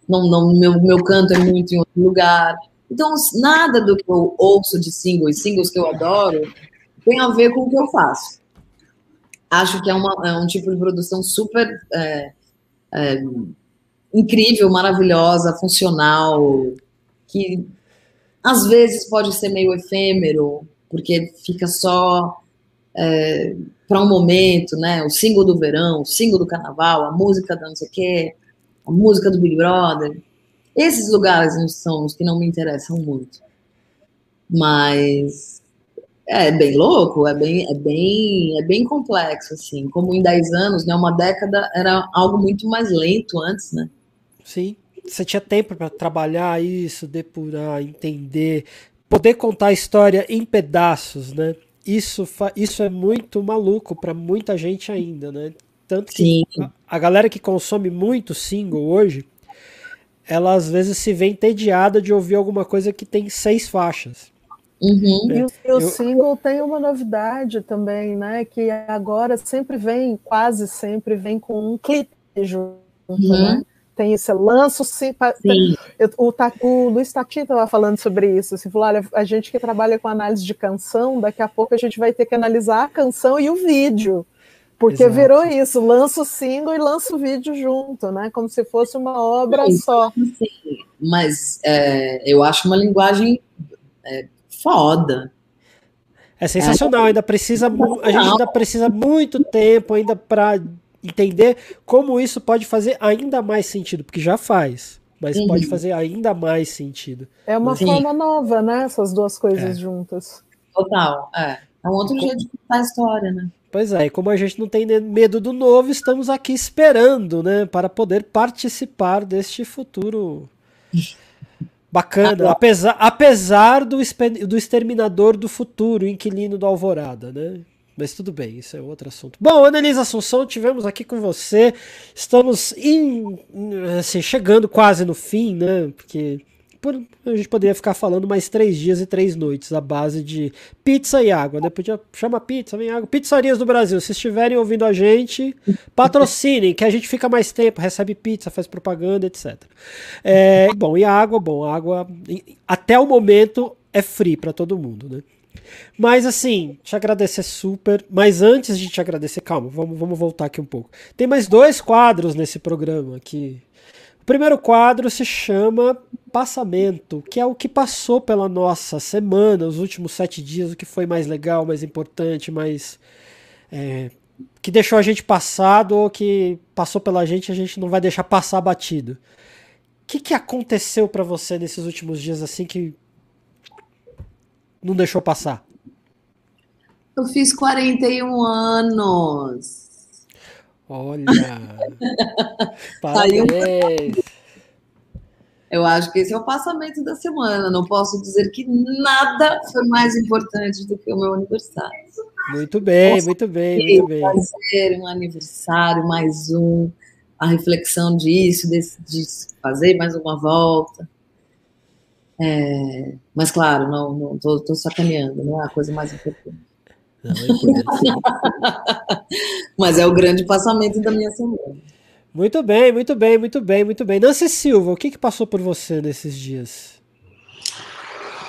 não, não meu, meu canto é muito em outro lugar. Então, nada do que eu ouço de singles, singles que eu adoro, tem a ver com o que eu faço. Acho que é, uma, é um tipo de produção super é, é, incrível, maravilhosa, funcional, que às vezes pode ser meio efêmero, porque fica só é, para um momento, né? O single do verão, o single do carnaval, a música da não sei o quê, a música do Big Brother. Esses lugares são os que não me interessam muito. Mas é bem louco, é bem, é bem, é bem complexo, assim. Como em 10 anos, né? Uma década era algo muito mais lento antes, né? Sim. Você tinha tempo para trabalhar isso, depurar, entender, poder contar a história em pedaços, né? Isso, isso é muito maluco para muita gente ainda, né? Tanto que a, a galera que consome muito single hoje, ela às vezes se vê entediada de ouvir alguma coisa que tem seis faixas. Uhum. E o, Eu... single tem uma novidade também, né? Que agora sempre vem, quase sempre vem com um clipe junto, uhum. né? Tem esse lanço, sim, eu, o, o Luiz Tati estava falando sobre isso. Assim, falou, olha, a gente que trabalha com análise de canção, daqui a pouco a gente vai ter que analisar a canção e o vídeo. Porque Exato. virou isso, lança o single e lança o vídeo junto, né? Como se fosse uma obra Sim, só. Sim, mas é, eu acho uma linguagem é, foda. É sensacional, ainda precisa a gente ainda precisa muito tempo ainda para entender como isso pode fazer ainda mais sentido, porque já faz, mas uhum. pode fazer ainda mais sentido. É uma Sim. forma nova, né? Essas duas coisas é. juntas. Total, é. É um outro jeito de contar a história, né? Pois é, e como a gente não tem medo do novo, estamos aqui esperando, né, para poder participar deste futuro bacana, apesar, apesar do, do exterminador do futuro, inquilino do Alvorada, né? Mas tudo bem, isso é outro assunto. Bom, Annelise Assunção, tivemos aqui com você. Estamos in, assim, chegando quase no fim, né? Porque por, a gente poderia ficar falando mais três dias e três noites à base de pizza e água, né? Podia chamar pizza, vem água. Pizzarias do Brasil, se estiverem ouvindo a gente, patrocinem, que a gente fica mais tempo, recebe pizza, faz propaganda, etc. É, bom, e água, bom, água até o momento é free para todo mundo, né? Mas assim, te agradecer super. Mas antes de te agradecer, calma, vamos, vamos voltar aqui um pouco. Tem mais dois quadros nesse programa aqui o primeiro quadro se chama Passamento, que é o que passou pela nossa semana, os últimos sete dias, o que foi mais legal, mais importante, mais. É, que deixou a gente passado ou que passou pela gente a gente não vai deixar passar batido. O que, que aconteceu para você nesses últimos dias assim que não deixou passar? Eu fiz 41 anos. Olha! Parabéns! Eu acho que esse é o passamento da semana. Não posso dizer que nada foi mais importante do que o meu aniversário. Muito bem, muito bem, muito bem. Fazer um aniversário, mais um, a reflexão disso, de, de fazer mais uma volta. É, mas claro, não, não tô, tô sacaneando, não é a coisa mais importante. Mas é o grande passamento da minha semana. Muito bem, muito bem, muito bem, muito bem. Nancy Silva, o que, que passou por você nesses dias?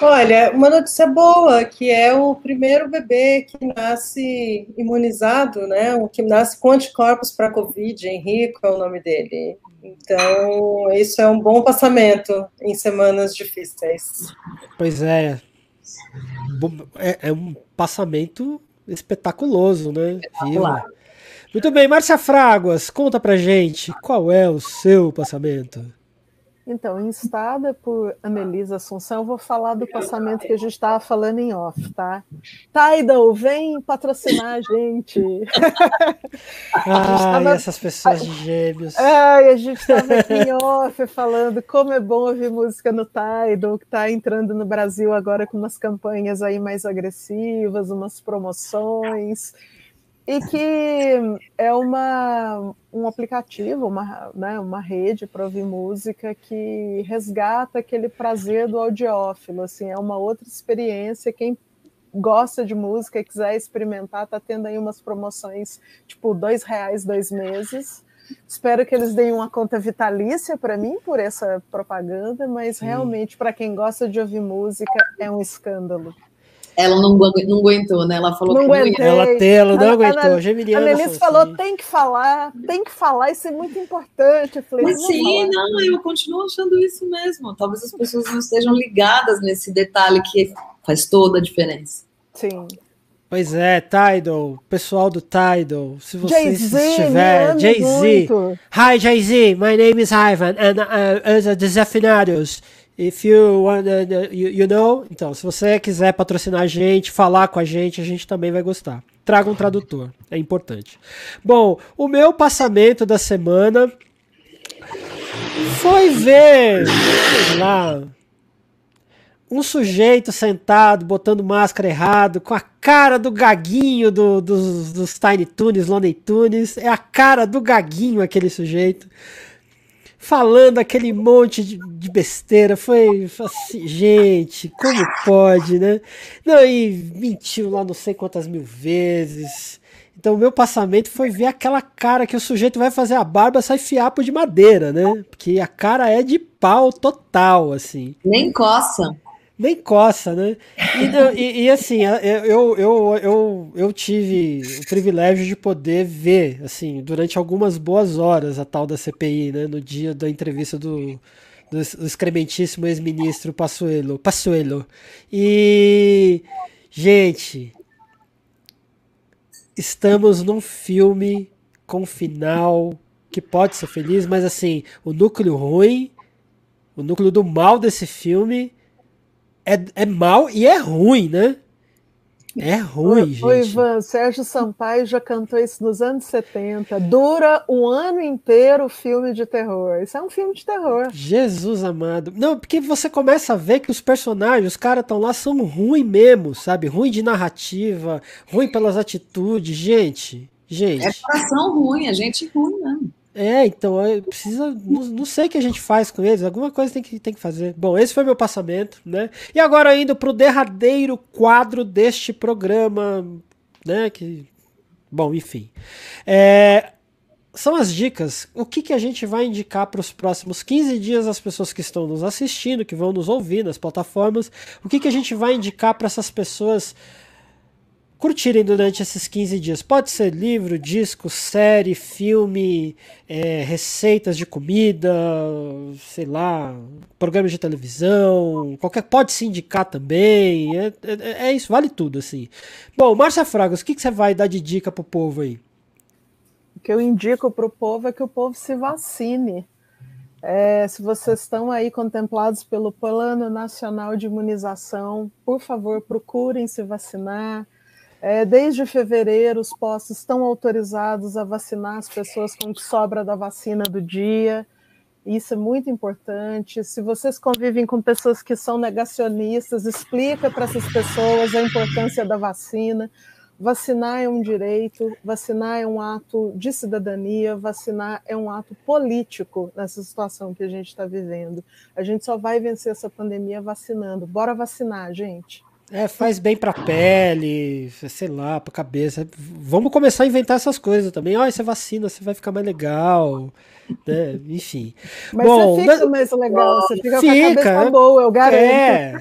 Olha, uma notícia boa, que é o primeiro bebê que nasce imunizado, né? O que nasce com anticorpos para Covid, Henrico é o nome dele. Então, isso é um bom passamento em semanas difíceis. Pois é. É, é um passamento espetaculoso, né? Espetacular. Viva. Muito bem, Márcia Fraguas, conta pra gente qual é o seu passamento. Então, instada por Anelisa Assunção, eu vou falar do passamento que a gente estava falando em off, tá? Tidal, vem patrocinar a gente. Ai, tava... essas pessoas de gêmeos. Ai, a gente estava aqui em off falando como é bom ouvir música no Tidal, que está entrando no Brasil agora com umas campanhas aí mais agressivas, umas promoções e que é uma, um aplicativo, uma, né, uma rede para ouvir música que resgata aquele prazer do audiófilo, assim, é uma outra experiência, quem gosta de música e quiser experimentar, está tendo aí umas promoções, tipo, dois reais, dois meses, Espero que eles deem uma conta vitalícia para mim por essa propaganda, mas realmente, para quem gosta de ouvir música, é um escândalo ela não, não aguentou, né? Ela falou não que aguentei. não ia. Ela, tem, ela não a, aguentou. A, Geminiana a Nelise falou, assim. tem que falar, tem que falar, isso é muito importante. Eu falei, Mas sim, falar. não, eu continuo achando isso mesmo. Talvez as pessoas não estejam ligadas nesse detalhe que faz toda a diferença. Sim. Pois é, Tidal, pessoal do Tidal, se você estiver, Jay-Z. Hi Jay-Z, my name is Ivan and uh, as a Desafinários. If you want, you, you know, então, se você quiser patrocinar a gente, falar com a gente, a gente também vai gostar. Traga um tradutor, é importante. Bom, o meu passamento da semana foi ver, sei lá, um sujeito sentado, botando máscara errado, com a cara do gaguinho do, dos, dos Tiny Tunes, Lonely Tunes. É a cara do gaguinho aquele sujeito falando aquele monte de, de besteira. Foi assim, gente, como pode, né? Não, e mentiu lá não sei quantas mil vezes. Então o meu passamento foi ver aquela cara que o sujeito vai fazer a barba sai fiapo de madeira, né? Porque a cara é de pau total, assim. Nem coça nem coça, né? E, e, e, assim, eu, eu, eu, eu tive o privilégio de poder ver, assim, durante algumas boas horas a tal da CPI, né? No dia da entrevista do, do, excrementíssimo ex-ministro Passuelo, Passuelo. E, gente, estamos num filme com final que pode ser feliz, mas assim, o núcleo ruim, o núcleo do mal desse filme é, é mal e é ruim, né? É ruim, o, gente. O Ivan, Sérgio Sampaio já cantou isso nos anos 70. Dura um ano inteiro o filme de terror. Isso é um filme de terror. Jesus amado. Não, porque você começa a ver que os personagens, os caras estão lá, são ruins mesmo, sabe? Ruim de narrativa, ruim pelas atitudes. Gente, gente. É coração ruim, é gente ruim mesmo. É, então, precisa. Não, não, sei o que a gente faz com eles, alguma coisa tem que, tem que fazer. Bom, esse foi meu passamento, né? E agora indo pro derradeiro quadro deste programa, né? Que. Bom, enfim. É, são as dicas. O que, que a gente vai indicar para os próximos 15 dias as pessoas que estão nos assistindo, que vão nos ouvir nas plataformas? O que, que a gente vai indicar para essas pessoas curtirem durante esses 15 dias. Pode ser livro, disco, série, filme, é, receitas de comida, sei lá, programa de televisão, qualquer pode se indicar também. É, é, é isso, vale tudo assim. Bom, Márcia Fragas, o que, que você vai dar de dica pro povo aí? O que eu indico pro povo é que o povo se vacine. É, se vocês estão aí contemplados pelo Plano Nacional de Imunização, por favor, procurem se vacinar É, desde fevereiro, os postos estão autorizados a vacinar as pessoas com o que sobra da vacina do dia. Isso é muito importante. Se vocês convivem com pessoas que são negacionistas, explica para essas pessoas a importância da vacina. Vacinar é um direito, vacinar é um ato de cidadania, vacinar é um ato político nessa situação que a gente está vivendo. A gente só vai vencer essa pandemia vacinando. Bora vacinar, gente. É, faz bem pra pele, sei lá, pra cabeça. Vamos começar a inventar essas coisas também. Oh, você vacina, você vai ficar mais legal. Né? Enfim. Mas Bom, você fica mais legal, você fica, fica, com a cabeça boa, eu garanto. É,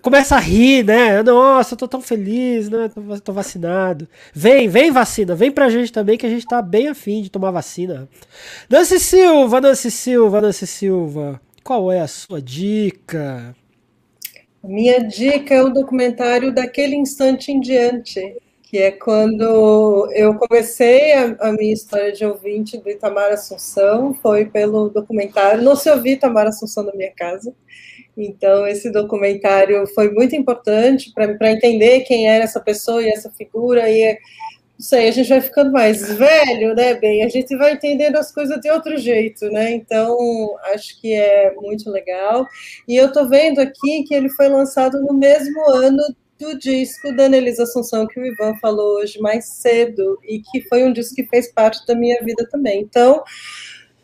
começa a rir, né? Nossa, eu tô tão feliz, né? Tô, tô, vacinado. Vem, vem vacina, vem pra gente também, que a gente tá bem afim de tomar vacina. Nancy Silva, Nancy Silva, Nancy Silva, qual é a sua dica? Minha dica é o documentário Daquele Instante em Diante, que é quando eu comecei a, a, minha história de ouvinte do Itamar Assunção, foi pelo documentário, não se ouvi Itamar Assunção na minha casa, então esse documentário foi muito importante para entender quem era essa pessoa e essa figura, e isso aí, a gente vai ficando mais velho, né, bem? A gente vai entendendo as coisas de outro jeito, né? Então, acho que é muito legal. E eu tô vendo aqui que ele foi lançado no mesmo ano do disco da Anelisa Assunção que o Ivan falou hoje mais cedo e que foi um disco que fez parte da minha vida também. Então,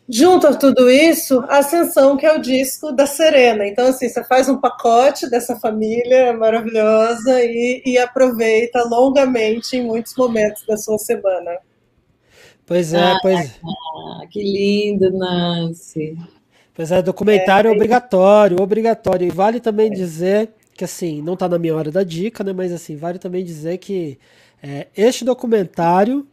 Junto a tudo isso, Ascensão, que é o disco da Serena. Então, assim, você faz um pacote dessa família maravilhosa e, e aproveita longamente em muitos momentos da sua semana. Pois é, ah, pois. Ah, que lindo, Nancy. Pois é, documentário é, obrigatório, obrigatório. E vale também é. dizer que, assim, não está na minha hora da dica, né? Mas, assim, vale também dizer que é, este documentário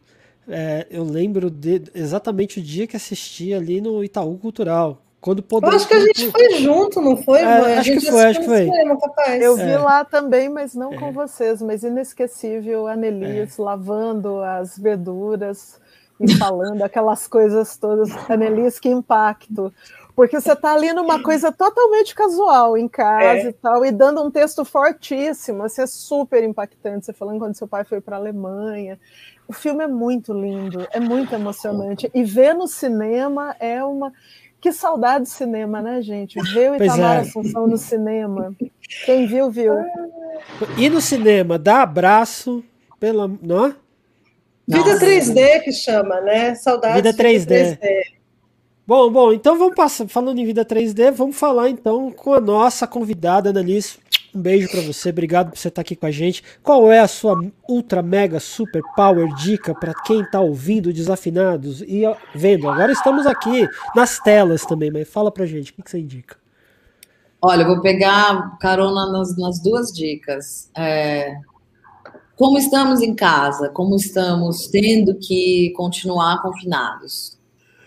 é, eu lembro de, exatamente o dia que assisti ali no Itaú Cultural. Quando poder, eu acho que a gente foi junto, não foi? É, acho que foi, acho que foi. Cinema, eu vi é. lá também, mas não com é. vocês, mas inesquecível, a Nelis é. lavando as verduras e falando aquelas coisas todas. Anelis, que impacto. Porque você está ali numa coisa totalmente casual em casa é. e tal, e dando um texto fortíssimo, assim, é super impactante. Você falando quando seu pai foi para a Alemanha. O filme é muito lindo, é muito emocionante. E ver no cinema é uma. Que saudade de cinema, né, gente? Ver o Itamar é. Assunção no cinema. Quem viu, viu. E no cinema, dá abraço pela. Não? Vida 3D que chama, né? Saudade Vida 3D. 3D. Bom, bom, então vamos passar, falando em vida 3D, vamos falar então com a nossa convidada, Annalise. Um beijo para você, obrigado por você estar aqui com a gente. Qual é a sua ultra mega super power dica para quem está ouvindo Desafinados e vendo? Agora estamos aqui nas telas também, mas fala pra gente, o que, que você indica? Olha, eu vou pegar carona nas, nas duas dicas. É, como estamos em casa, como estamos tendo que continuar confinados,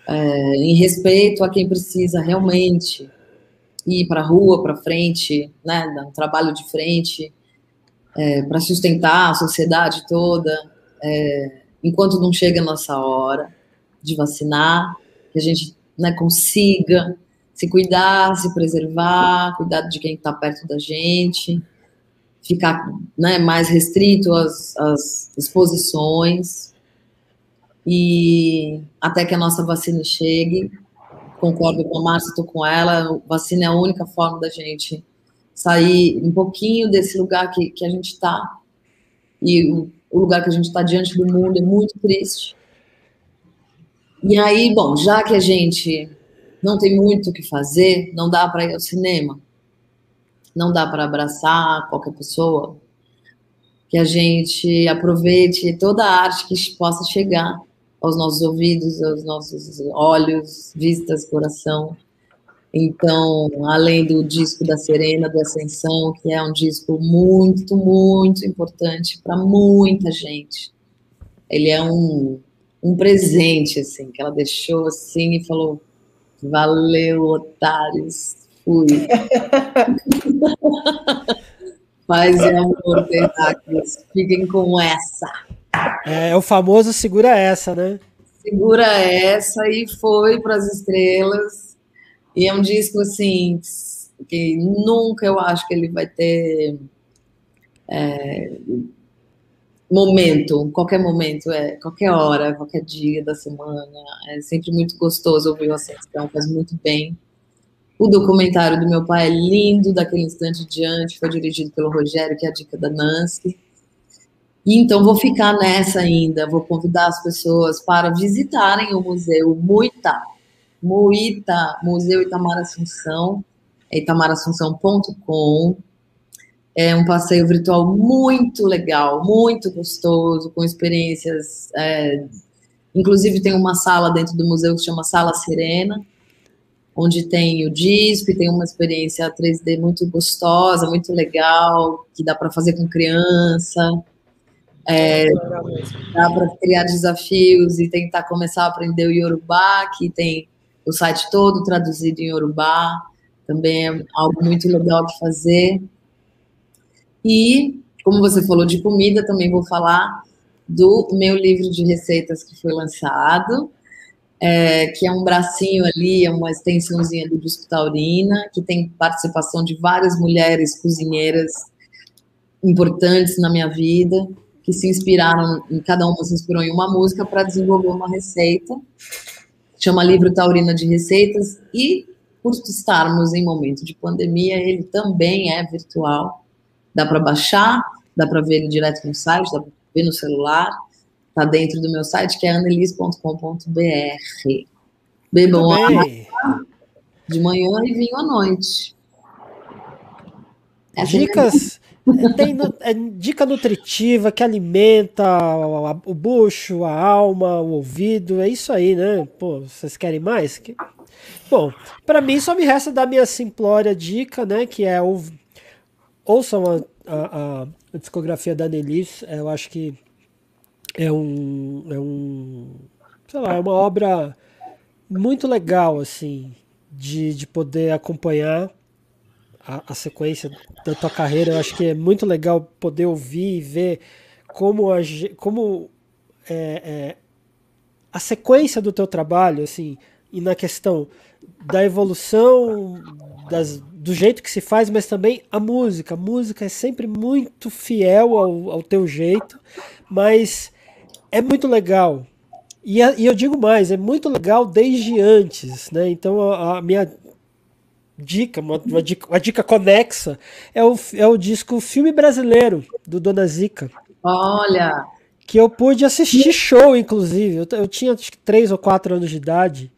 é, em respeito a quem precisa realmente ir para a rua, para frente, né, um trabalho de frente, é, para sustentar a sociedade toda, é, enquanto não chega a nossa hora de vacinar, que a gente né, consiga se cuidar, se preservar, cuidar de quem está perto da gente, ficar né, mais restrito às, às exposições, e até que a nossa vacina chegue, concordo com a Márcia, estou com ela, vacina é a única forma da gente sair um pouquinho desse lugar que, que a gente está. E o, o, lugar que a gente está diante do mundo é muito triste. E aí, bom, já que a gente não tem muito o que fazer, não dá para ir ao cinema, não dá para abraçar qualquer pessoa, que a gente aproveite toda a arte que possa chegar aos nossos ouvidos, aos nossos olhos, vistas, coração. Então, além do disco da Serena, do Ascensão, que é um disco muito, muito importante para muita gente. Ele é um, um presente, assim, que ela deixou assim e falou: valeu, otários, fui. Paz e amor, tentáculos, fiquem com essa. É, o famoso segura essa, né? Segura essa e foi para as estrelas. E é um disco assim que nunca eu acho que ele vai ter é, momento, qualquer momento, é, qualquer hora, qualquer dia da semana. É sempre muito gostoso ouvir o Ascensão, faz muito bem. O documentário do meu pai é lindo, daquele instante diante, foi dirigido pelo Rogério, que é a dica da Nancy. E então vou ficar nessa ainda, vou convidar as pessoas para visitarem o museu Muita, Muita, Museu Itamar Assunção, é itamarassunção.com. É um passeio virtual muito legal, muito gostoso, com experiências. É, inclusive, tem uma sala dentro do museu que chama Sala Serena, onde tem o DISP, tem uma experiência 3D muito gostosa, muito legal, que dá para fazer com criança. É, dá para criar desafios e tentar começar a aprender o Yorubá, que tem o site todo traduzido em Yorubá, também é algo muito legal de fazer. E, como você falou de comida, também vou falar do meu livro de receitas que foi lançado, é, que é um bracinho ali, é uma extensãozinha do Disco Taurina, que tem participação de várias mulheres cozinheiras importantes na minha vida, que se inspiraram, em cada uma se inspirou em uma música para desenvolver uma receita. Chama Livro Taurina de Receitas e por estarmos em momento de pandemia, ele também é virtual. Dá para baixar, dá para ver ele direto no site, dá para ver no celular. Está dentro do meu site, que é anelis.com.br. Bebam água de manhã e vinho à noite. Essa é Dicas. É tem é, dica nutritiva que alimenta o bucho, a alma, o ouvido. É isso aí, né? Pô, vocês querem mais? Bom, para mim só me resta dar minha simplória dica, né? Que é o, ouçam a, a, a discografia da Nelis. Eu acho que é um, é um, sei lá, é uma obra muito legal, assim, de, de poder acompanhar a, a sequência da tua carreira. Eu acho que é muito legal poder ouvir e ver como a, como é, é, a sequência do teu trabalho, assim, e na questão da evolução das, do jeito que se faz, mas também a música. A música é sempre muito fiel ao, ao teu jeito, mas é muito legal. E, a, e, eu digo mais, é muito legal desde antes, né? Então a, a minha dica, uma, uma, dica, uma dica conexa é o, é o disco Filme Brasileiro, do Dona Zica. Olha! Que eu pude assistir show, inclusive. Eu, eu tinha acho que 3 ou 4 anos de idade.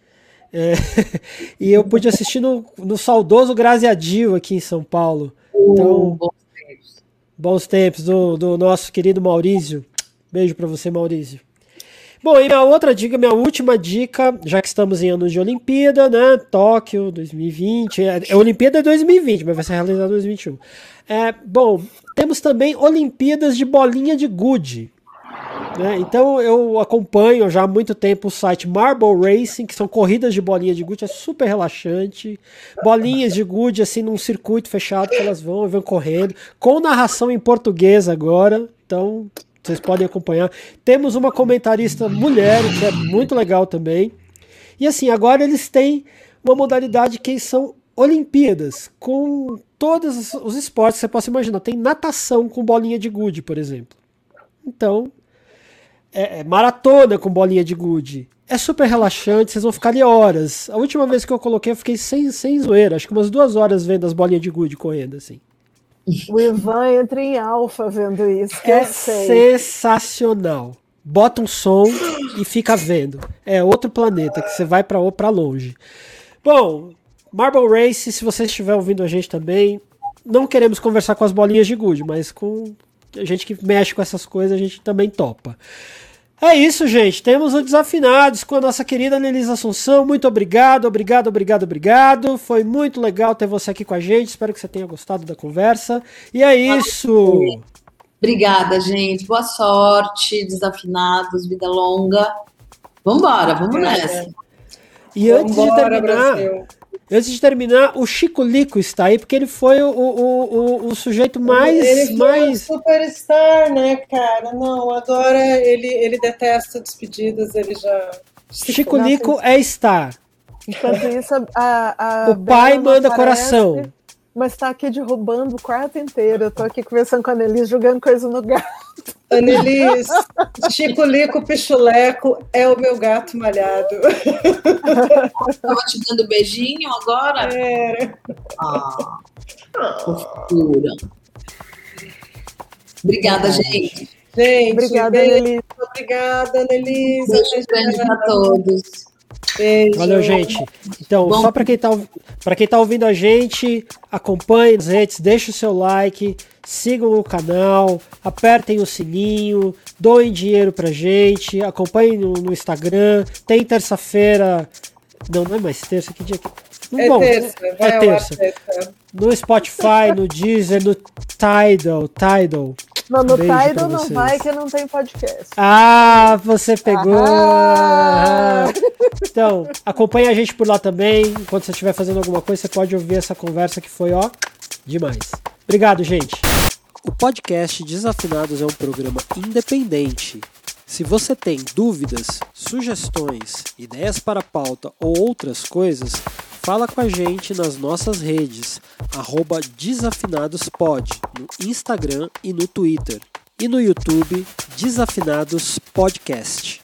É, e eu pude assistir no, no saudoso Graziadio aqui em São Paulo. Então, bons tempos, bons tempos do, do nosso querido Maurício. Beijo para você, Maurício. Bom, e minha outra dica, minha última dica, já que estamos em anos de Olimpíada, né? Tóquio 2020. É, é Olimpíada 2020, mas vai ser realizada em 2021. É, bom, temos também Olimpíadas de bolinha de gude. Né? Então eu acompanho já há muito tempo o site Marble Racing, que são corridas de bolinha de gude, é super relaxante. Bolinhas de gude assim num circuito fechado que elas vão e vão correndo, com narração em português agora. Então vocês podem acompanhar. Temos uma comentarista mulher, que é muito legal também. E assim, agora eles têm uma modalidade que são Olimpíadas, com todos os esportes que você possa imaginar. Tem natação com bolinha de gude, por exemplo. Então, é, é maratona com bolinha de gude. É super relaxante, vocês vão ficar ali horas. A última vez que eu coloquei, eu fiquei sem, sem zoeira, acho que umas duas horas vendo as bolinhas de gude correndo, assim. O Ivan entra em alfa vendo isso. é sensacional. Bota um som e fica vendo. É outro planeta que você vai para longe. Bom, Marble Race, se você estiver ouvindo a gente também, não queremos conversar com as bolinhas de gude, mas com a gente que mexe com essas coisas, a gente também topa. É isso, gente. Temos o Desafinados com a nossa querida Nelisa Assunção. Muito obrigado, obrigado, obrigado, obrigado. Foi muito legal ter você aqui com a gente. Espero que você tenha gostado da conversa. E é isso. Obrigada, gente. Boa sorte, Desafinados, vida longa. Vambora, vamos nessa. E antes de terminar, Brasil. Antes de terminar, o Chico Lico está aí, porque ele foi o, o, o, o sujeito mais. Ele foi mais... um superstar, né, cara? Não, agora ele, ele detesta despedidas, ele já. Chico Lico é star. Enquanto isso, a, a o pai manda aparece, coração. Mas está aqui derrubando o quarto inteiro. Eu tô aqui conversando com a Annelise, jogando coisa no gato. Anelis, Chico Lico Pichuleco é o meu gato malhado. Tava te dando beijinho agora? Era. Ah, fofura. Obrigada, gente. Gente, Obrigada, beijo, Annelise. Obrigada, Annelise. Beijo grande para todos. Beijo. Valeu, gente. Então, Bom. só para quem, tá, quem tá ouvindo a gente, acompanhe nas redes, deixe o seu like, sigam o canal, apertem o sininho, doem dinheiro pra gente, acompanhem no, no Instagram. Tem terça-feira. Não, não é mais terça, que dia que. É Bom, terça, é ar terça. terça. No Spotify, no Deezer, no Tidal, Tidal. Não, no Tidal não vai que não tem podcast. Ah, você pegou! Ah! Então, acompanhe a gente por lá também. Enquanto você estiver fazendo alguma coisa, você pode ouvir essa conversa que foi, ó, demais. Obrigado, gente. O podcast Desafinados é um programa independente. Se você tem dúvidas, sugestões, ideias para pauta ou outras coisas, Fala com a gente nas nossas redes, DesafinadosPod, no Instagram e no Twitter. E no YouTube, Desafinados Podcast.